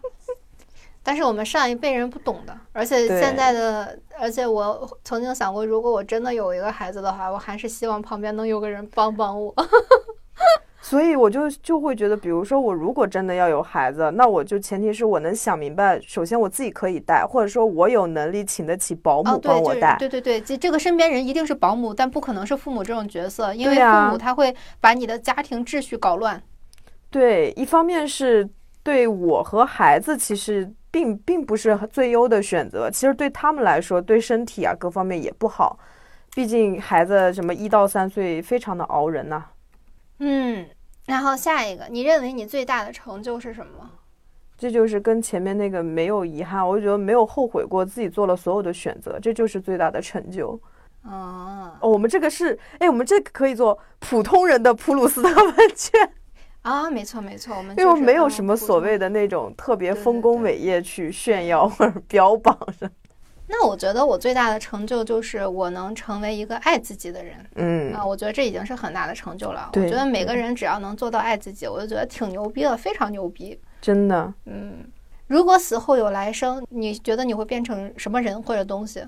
但是我们上一辈人不懂的，而且现在的，而且我曾经想过，如果我真的有一个孩子的话，我还是希望旁边能有个人帮帮我。所以我就就会觉得，比如说我如果真的要有孩子，那我就前提是我能想明白，首先我自己可以带，或者说我有能力请得起保哦，姆帮我带。对对对，这这个身边人一定是保姆，但不可能是父母这种角色，因为父母他会把你的家庭秩序搞乱。对，一方面是对我和孩子其实并并不是最优的选择，其实对他们来说，对身体啊各方面也不好。毕竟孩子什么一到三岁非常的熬人呐、嗯，然后下一个，你认为你最大的成就是什么？这就是跟前面那个没有遗憾，我就觉得没有后悔过自己做了所有的选择，这就是最大的成就。哦哦，我们这个是，哎，我们这个可以做普通人的普鲁斯特问卷，啊，没错没错，我们因为我就没有什么所谓的那种特别丰功伟业去炫耀或者标榜的。那我觉得我最大的成就就是我能成为一个爱自己的人嗯啊，我觉得这已经是很大的成就了。我觉得每个人只要能做到爱自己，我就觉得挺牛逼的，非常牛逼。真的，嗯，如果死后有来生，你觉得你会变成什么人或者东西？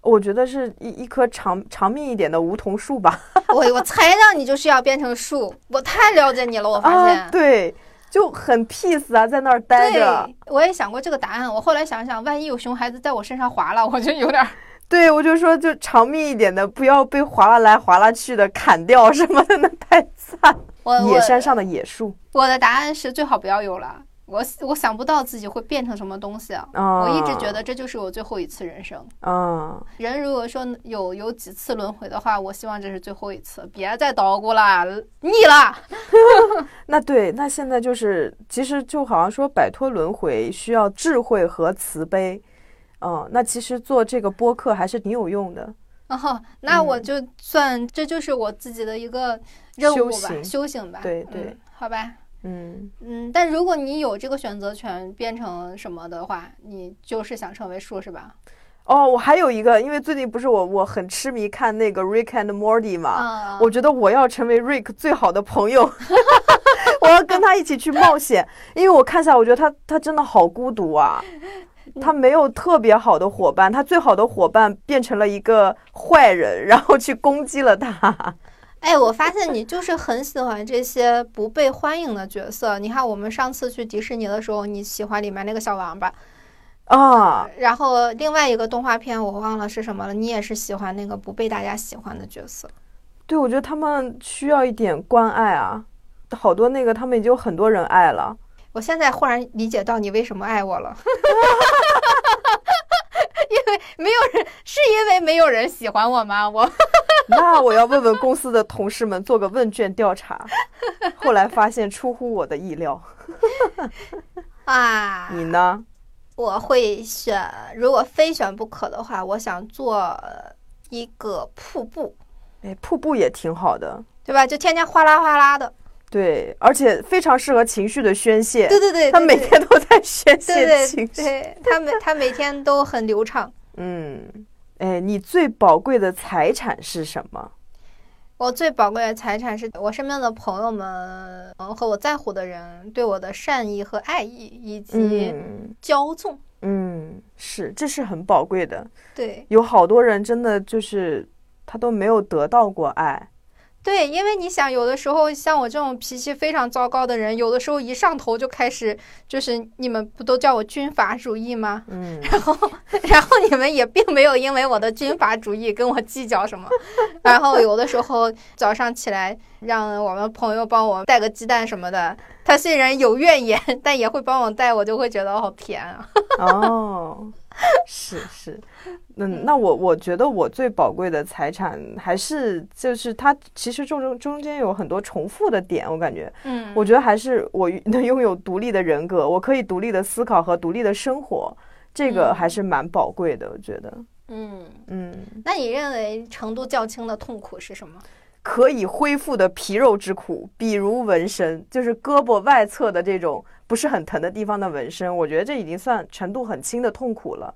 我觉得是一一棵长长命一点的梧桐树吧。我我猜到你就是要变成树，我太了解你了，我发现。啊，对，就很 peace 啊，在那儿待着。我也想过这个答案。我后来想想，万一有熊孩子在我身上划了，我就有点儿。对，我就说就长命一点的，不要被划拉来划拉去的砍掉什么的，那太惨。我野山上的野树，我的答案是最好不要有了。我我想不到自己会变成什么东西啊！啊，我一直觉得这就是我最后一次人生。啊，人如果说有有几次轮回的话，我希望这是最后一次，别再捣鼓了，腻了。那对，那现在就是其实就好像说摆脱轮回需要智慧和慈悲。嗯，那其实做这个播客还是挺有用的。哦，那我嗯就算这就是我自己的一个任务吧，修行修行吧。对对嗯，好吧。嗯，嗯，但如果你有这个选择权，变成什么的话，你就是想成为树是吧？哦，我还有一个，因为最近不是我我很痴迷看那个 Rick and Morty 嘛，啊，我觉得我要成为 Rick 最好的朋友，我要跟他一起去冒险，因为我看下来，我觉得他他真的好孤独啊，他没有特别好的伙伴，他最好的伙伴变成了一个坏人，然后去攻击了他。哎，我发现你就是很喜欢这些不被欢迎的角色。你看，我们上次去迪士尼的时候，你喜欢里面那个小王八，啊，然后另外一个动画片我忘了是什么了，你也是喜欢那个不被大家喜欢的角色。对，我觉得他们需要一点关爱啊，好多那个他们已经有很多人爱了。我现在忽然理解到你为什么爱我了，因为没有人，是因为没有人喜欢我吗？我 那我要问问公司的同事们做个问卷调查，后来发现出乎我的意料。啊，你呢？我会选，如果非选不可的话，我想做一个瀑布，哎，瀑布也挺好的，对吧？就天天哗啦哗啦的。对，而且非常适合情绪的宣泄。对对对，他每天都在宣对泄对情绪。对，他每他每天都很流畅。嗯，哎，你最宝贵的财产是什么？我最宝贵的财产是我身边的朋友们，嗯，和我在乎的人对我的善意和爱意，以及嗯骄纵。嗯，是，这是很宝贵的。对有好多人真的就是他都没有得到过爱。对，因为你想，有的时候像我这种脾气非常糟糕的人，有的时候一上头就开始，就是你们不都叫我军阀主义吗？嗯，然后，然后你们也并没有因为我的军阀主义跟我计较什么。然后有的时候早上起来，让我们朋友帮我带个鸡蛋什么的，他虽然有怨言，但也会帮我带，我就会觉得好甜啊。哦，是是，嗯，那我我觉得我最宝贵的财产还是就是它其实中中中间有很多重复的点，我感觉，嗯，我觉得还是我 能拥有独立的人格，我可以独立的思考和独立的生活，这个嗯。还是蛮宝贵的，我觉得，嗯，嗯，那你认为程度较轻的痛苦是什么？可以恢复的皮肉之苦，比如纹身，就是胳膊外侧的这种不是很疼的地方的纹身，我觉得这已经算程度很轻的痛苦了。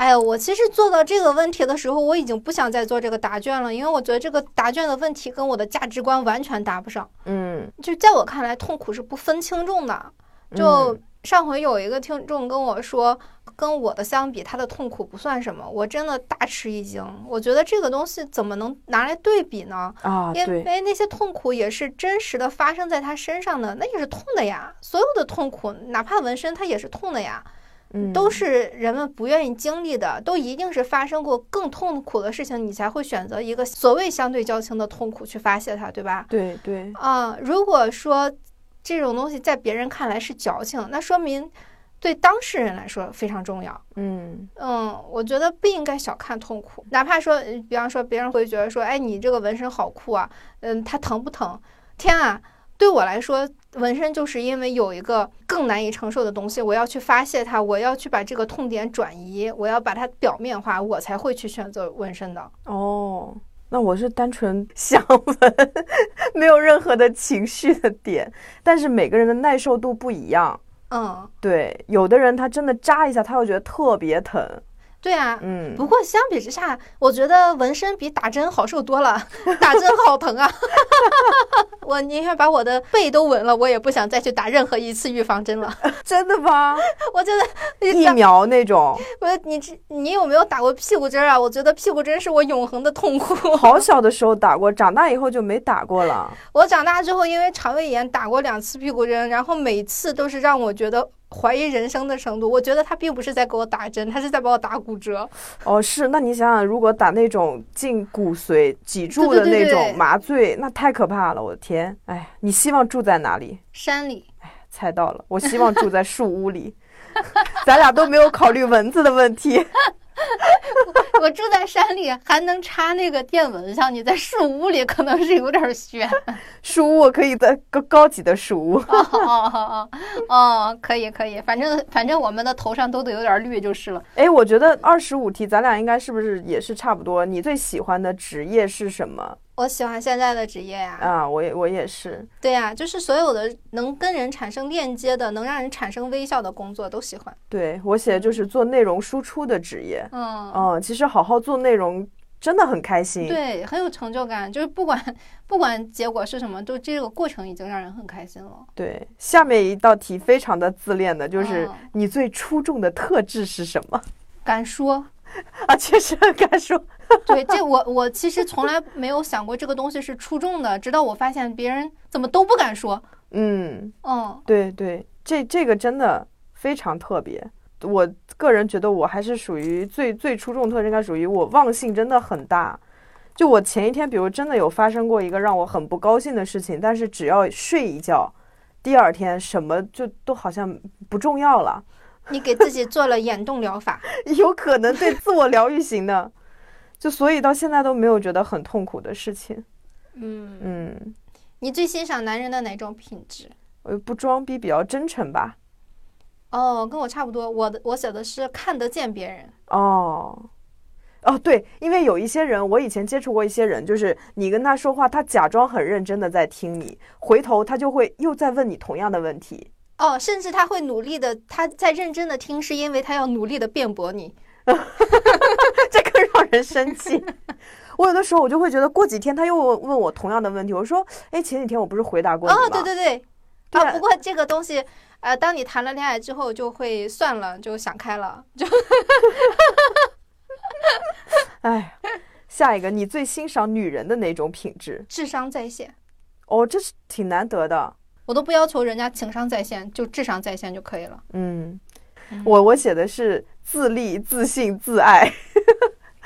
哎呀，我其实做到这个问题的时候，我已经不想再做这个答卷了，因为我觉得这个答卷的问题跟我的价值观完全搭不上。嗯，就在我看来，痛苦是不分轻重的。就嗯上回有一个听众跟我说，跟我的相比，他的痛苦不算什么，我真的大吃一惊。我觉得这个东西怎么能拿来对比呢？啊，因，为那些痛苦也是真实的发生在他身上的，那也是痛的呀。所有的痛苦，哪怕纹身，它也是痛的呀。嗯，都是人们不愿意经历的，都一定是发生过更痛苦的事情，你才会选择一个所谓相对较轻的痛苦去发泄它，对吧？对对，啊、如果说这种东西在别人看来是矫情，那说明对当事人来说非常重要。嗯嗯，我觉得不应该小看痛苦，哪怕说，呃比方说别人会觉得说，哎，你这个纹身好酷啊，嗯，它疼不疼？天啊，对我来说，纹身就是因为有一个更难以承受的东西，我要去发泄它，我要去把这个痛点转移，我要把它表面化，我才会去选择纹身的。哦，那我是单纯 想纹，没有任何的情绪的点，但是每个人的耐受度不一样。嗯，对，有的人他真的扎一下，他会觉得特别疼。对啊。嗯，不过相比之下，我觉得纹身比打针好受多了。打针好疼啊！我宁愿把我的背都纹了，我也不想再去打任何一次预防针了。真的吗？我觉得疫苗那种，我你这你有没有打过屁股针啊？我觉得屁股针是我永恒的痛苦。好小的时候打过，长大以后就没打过了。我长大之后因为肠胃炎打过两次屁股针，然后每次都是让我觉得怀疑人生的程度。我觉得他并不是在给我打针，他是在把我打骨折。哦，是，那你想想，如果打那种进骨髓、脊柱的那种对麻醉，那太可怕了！我的天，哎，你希望住在哪里？山里，哎猜到了，我希望住在树屋里。咱俩都没有考虑蚊子的问题。我住在山里还能插那个电蚊香，你在树屋里可能是有点悬。树屋我可以在高高级的树屋。哦哦哦哦哦，可以可以，反正反正我们的头上都得有点绿就是了。哎，我觉得二十五题，咱俩应该是不是也是差不多？你最喜欢的职业是什么我喜欢现在的职业呀、啊？我也我也是。对呀、就是所有的能跟人产生链接的、能让人产生微笑的工作都喜欢。对我写的就是做内容输出的职业。嗯，嗯，其实好好做内容真的很开心。对，很有成就感。就是不管不管结果是什么，就这个过程已经让人很开心了。对，下面一道题非常的自恋的，就是嗯你最出众的特质是什么？敢说，啊，确实很敢说。对，这我我其实从来没有想过这个东西是出众的，直到我发现别人怎么都不敢说。嗯，嗯，对对，这这个真的非常特别。我个人觉得我还是属于最最出众特质，应该属于我忘性真的很大。就我前一天，比如真的有发生过一个让我很不高兴的事情，但是只要睡一觉，第二天什么就都好像不重要了。你给自己做了眼动疗法。有可能对自我疗愈型的，就所以到现在都没有觉得很痛苦的事情。嗯，嗯，你最欣赏男人的哪种品质？我不装逼，比较真诚吧。哦，跟我差不多。我的我写的是看得见别人。哦，哦，对，因为有一些人，我以前接触过一些人，就是你跟他说话，他假装很认真的在听你，回头他就会又在问你同样的问题。哦，甚至他会努力的，他在认真的听，是因为他要努力的辩驳你。这更让人生气。我有的时候我就会觉得，过几天他又问问我同样的问题，我说，哎，前几天我不是回答过你吗？哦，对对对，对啊，不过这个东西，呃，当你谈了恋爱之后，就会算了，就想开了，就 哎，下一个，你最欣赏女人的哪种品质？智商在线。哦，这是挺难得的。我都不要求人家情商在线，就智商在线就可以了。嗯嗯，我我写的是自立、自信、自爱，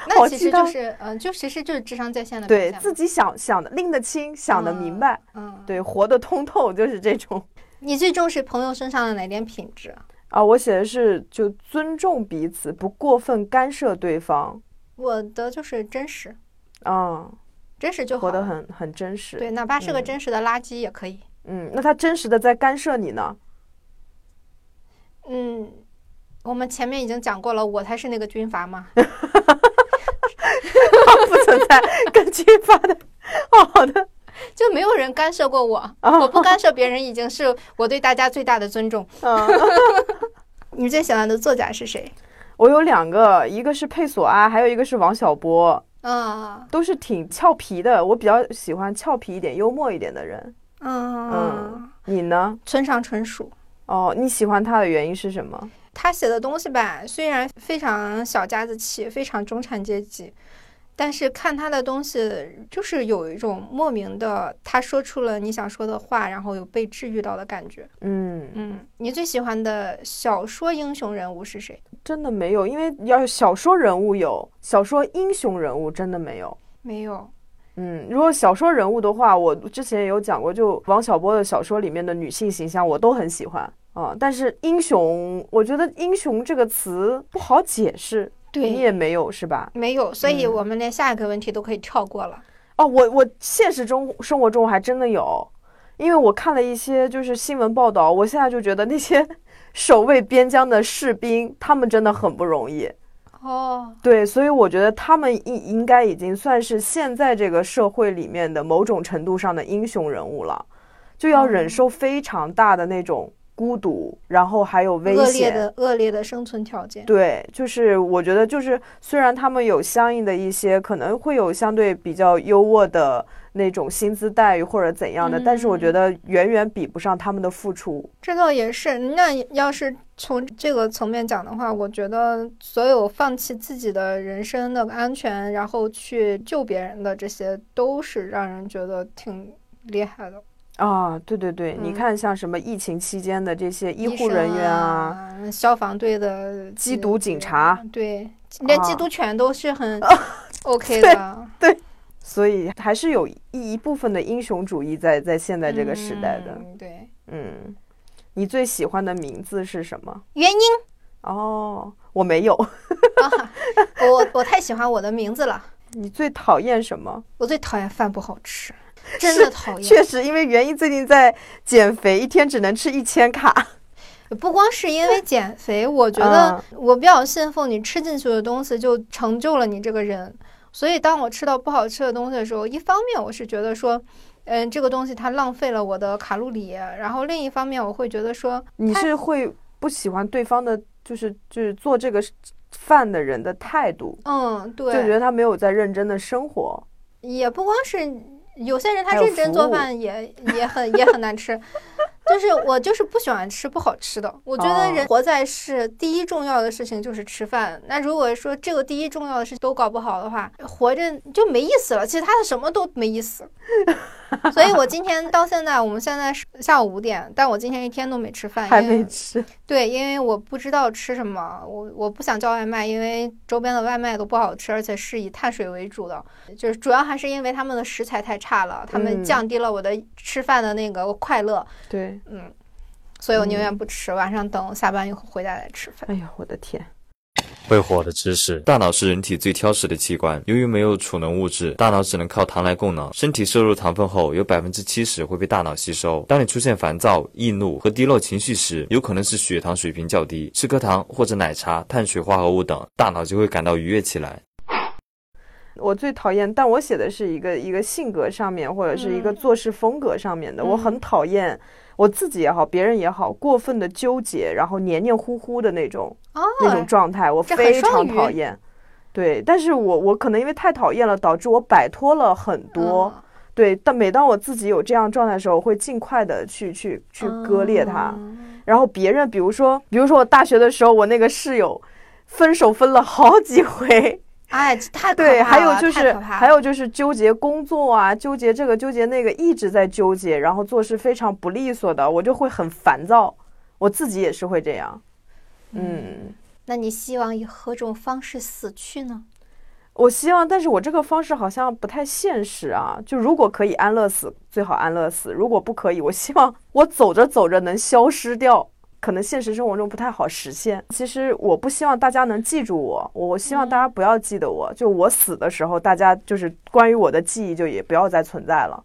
那 其实就是，嗯、就其实就是智商在线的对自己想想的拎得清，想得明白，嗯，对，活得通透，就是这种。你最重视朋友身上的哪点品质？啊，我写的是就尊重彼此，不过分干涉对方，我的就是真实，啊，真实就好。活得很很真实。对，哪怕是个嗯真实的垃圾也可以。嗯，那他真实的在干涉你呢？嗯，我们前面已经讲过了，我才是那个军阀嘛。不存在跟军阀的。哦好的，就没有人干涉过我，哦我不干涉别人已经是我对大家最大的尊重。嗯，你最喜欢的作家是谁？我有两个，一个是佩索阿，还有一个是王小波，啊，都是挺俏皮的。我比较喜欢俏皮一点、幽默一点的人。嗯，你呢？村上春树，哦，你喜欢他的原因是什么？他写的东西吧，虽然非常小家子气，非常中产阶级，但是看他的东西，就是有一种莫名的，他说出了你想说的话，然后有被治愈到的感觉。嗯，嗯，你最喜欢的小说英雄人物是谁？真的没有，因为要小说人物有，小说英雄人物真的没有。没有。嗯，如果小说人物的话，我之前也有讲过，就王小波的小说里面的女性形象，我都很喜欢。啊，但是英雄，我觉得英雄这个词不好解释，对你，也没有是吧？没有，所以嗯我们连下一个问题都可以跳过了。哦，我我现实中生活中还真的有，因为我看了一些就是新闻报道，我现在就觉得那些 守卫边疆的士兵，他们真的很不容易。哦，对，所以我觉得他们应应该已经算是现在这个社会里面的某种程度上的英雄人物了，就要忍哦受非常大的那种孤独，然后还有危恶劣险。的恶劣的生存条件。对，就是我觉得，就是虽然他们有相应的一些可能会有相对比较优渥的那种薪资待遇或者怎样的，但是我觉嗯得远远比不上他们的付出。这倒也是。那要是从这个层面讲的话，我觉得所有放弃自己的人身的安全，然后去救别人的这些，都是让人觉得挺厉害的。啊，对对对，你嗯看像什么疫情期间的这些医护人员啊，消防队的缉毒警察，对，连缉啊毒犬都是很 OK 的。对所以还是有一一部分的英雄主义在在现在这个时代的。嗯对，嗯，你最喜欢的名字是什么？原因哦，我没有。啊，我我太喜欢我的名字了。你最讨厌什么？我最讨厌饭不好吃，真的讨厌。确实，因为元一最近在减肥，一天只能吃一千卡。不光是因为减肥，我觉得我比较信奉你吃进去的东西就成就了你这个人。所以当我吃到不好吃的东西的时候，一方面我是觉得说，嗯，这个东西它浪费了我的卡路里，然后另一方面我会觉得说，你是会不喜欢对方的，就是就是做这个饭的人的态度，嗯，对就觉，得他没有在认真的生活。也不光是有些人他认真做饭也也很也很难吃。就是我就是不喜欢吃不好吃的，我觉得人哦活在世第一重要的事情就是吃饭。那如果说这个第一重要的事情都搞不好的话，活着就没意思了。其他的什么都没意思。所以我今天到现在，我们现在是下午五点，但我今天一天都没吃饭，还因为没吃，对，因为我不知道吃什么，我我不想叫外卖，因为周边的外卖都不好吃，而且是以碳水为主的，就是主要还是因为他们的食材太差了，他们嗯。降低了我的吃饭的那个快乐，对，嗯，所以我宁愿不吃，晚上等下班以后回家再吃饭。哎呀，我的天，会火的知识：大脑是人体最挑食的器官，由于没有储能物质，大脑只能靠糖来供能。身体摄入糖分后，有百分之七十会被大脑吸收。当你出现烦躁、易怒和低落情绪时，有可能是血糖水平较低。吃颗糖或者奶茶、碳水化合物等，大脑就会感到愉悦起来。我最讨厌，但我写的是一个一个性格上面，或者是一个嗯做事风格上面的。我很嗯讨厌我自己也好，别人也好，过分的纠结，然后黏黏糊糊的那种哦，那种状态，我非常讨厌。对，但是我我可能因为太讨厌了，导致我摆脱了很多。嗯对，但每当我自己有这样状态的时候，我会尽快的去去去割裂它。嗯然后别人，比如说，比如说我大学的时候，我那个室友分手分了好几回。哎，这太对，还有就是还有就是纠结工作啊，纠结这个纠结那个，一直在纠结，然后做事非常不利索的，我就会很烦躁。我自己也是会这样。嗯，那你希望以何种方式死去呢？我希望，但是我这个方式好像不太现实啊。就如果可以安乐死，最好安乐死；如果不可以，我希望我走着走着能消失掉。可能现实生活中不太好实现。其实我不希望大家能记住我，我希望大家不要记得我。就我死的时候，大家就是关于我的记忆就也不要再存在了，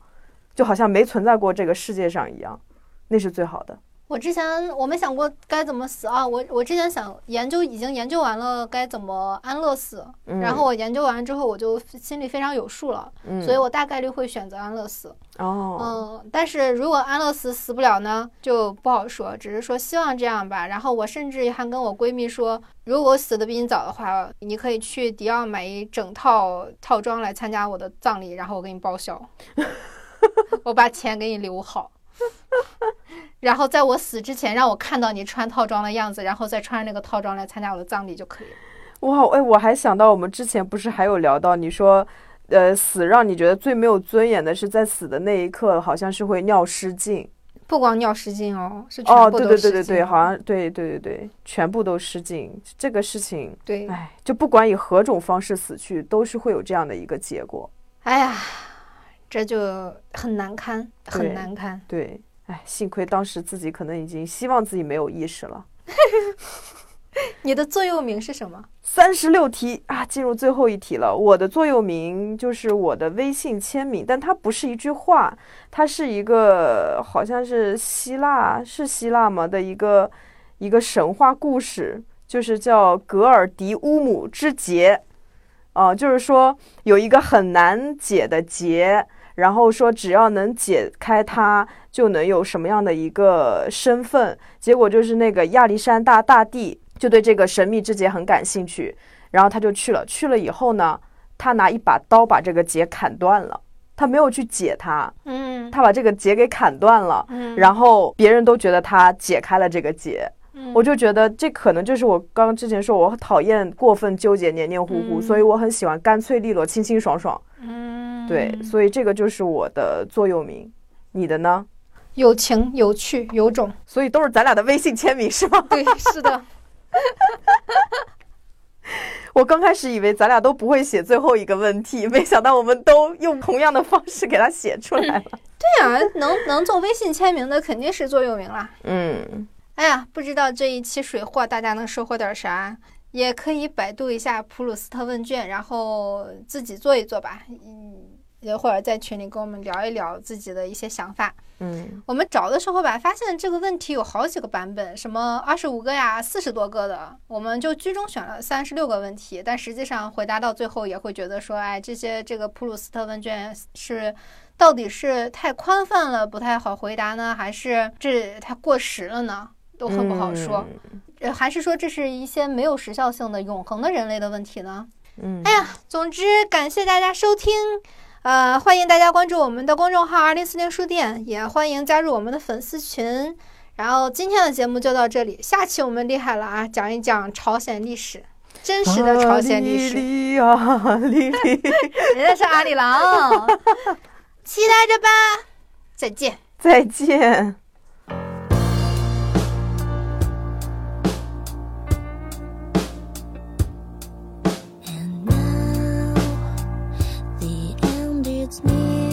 就好像没存在过这个世界上一样，那是最好的。我之前我没想过该怎么死啊，我我之前想研究，已经研究完了该怎么安乐死，嗯然后我研究完之后，我就心里非常有数了，嗯，所以我大概率会选择安乐死。哦，嗯，但是如果安乐死死不了呢，就不好说，只是说希望这样吧。然后我甚至还跟我闺蜜说，如果我死的比你早的话，你可以去迪奥买一整套套装来参加我的葬礼，然后我给你报销，我把钱给你留好。然后在我死之前，让我看到你穿套装的样子，然后再穿那个套装来参加我的葬礼就可以了。哇，哎，我还想到我们之前不是还有聊到，你说，呃，死让你觉得最没有尊严的是在死的那一刻，好像是会尿失禁。不光尿失禁哦，是全哦，部对。对对对对，好像对对对对，全部都失禁。这个事情，对。哎，就不管以何种方式死去，都是会有这样的一个结果。哎呀，这就很难堪，很难堪。对，哎，幸亏当时自己可能已经希望自己没有意识了。你的座右铭是什么？三十六题啊，进入最后一题了。我的座右铭就是我的微信签名，但它不是一句话，它是一个好像是希腊是希腊吗的一个一个神话故事，就是叫格尔迪乌姆之结。啊，就是说有一个很难解的结，然后说只要能解开它，就能有什么样的一个身份。结果就是那个亚历山大大帝。就对这个神秘之结很感兴趣，然后他就去了。去了以后呢，他拿一把刀把这个结砍断了。他没有去解它，嗯，他把这个结给砍断了。嗯，然后别人都觉得他解开了这个结，嗯我就觉得这可能就是我刚刚之前说我讨厌过分纠结、黏黏糊糊，嗯所以我很喜欢干脆利落、清清爽爽。嗯，对，所以这个就是我的座右铭。你的呢？有情有趣有种，所以都是咱俩的微信签名是吗？对，是的，我刚开始以为咱俩都不会写最后一个问题，没想到我们都用同样的方式给它写出来了。对呀、能能做微信签名的肯定是座右铭啦。嗯，哎呀，不知道这一期水货大家能收获点啥，也可以百度一下普鲁斯特问卷，然后自己做一做吧。嗯，也或者在群里跟我们聊一聊自己的一些想法。嗯，我们找的时候吧，发现这个问题有好几个版本，什么二十五个呀、四十多个的，我们就居中选了三十六个问题。但实际上回答到最后，也会觉得说，哎，这些这个普鲁斯特问卷是到底是太宽泛了，不太好回答呢，还是这太过时了呢？都很不好说。嗯呃，还是说这是一些没有时效性的永恒的人类的问题呢？嗯，哎呀，总之感谢大家收听，呃，欢迎大家关注我们的公众号“二零四零书店”，也欢迎加入我们的粉丝群。然后今天的节目就到这里，下期我们厉害了啊，讲一讲朝鲜历史，真实的朝鲜历史，人家是阿里郎，期待着吧，再见。再见。me.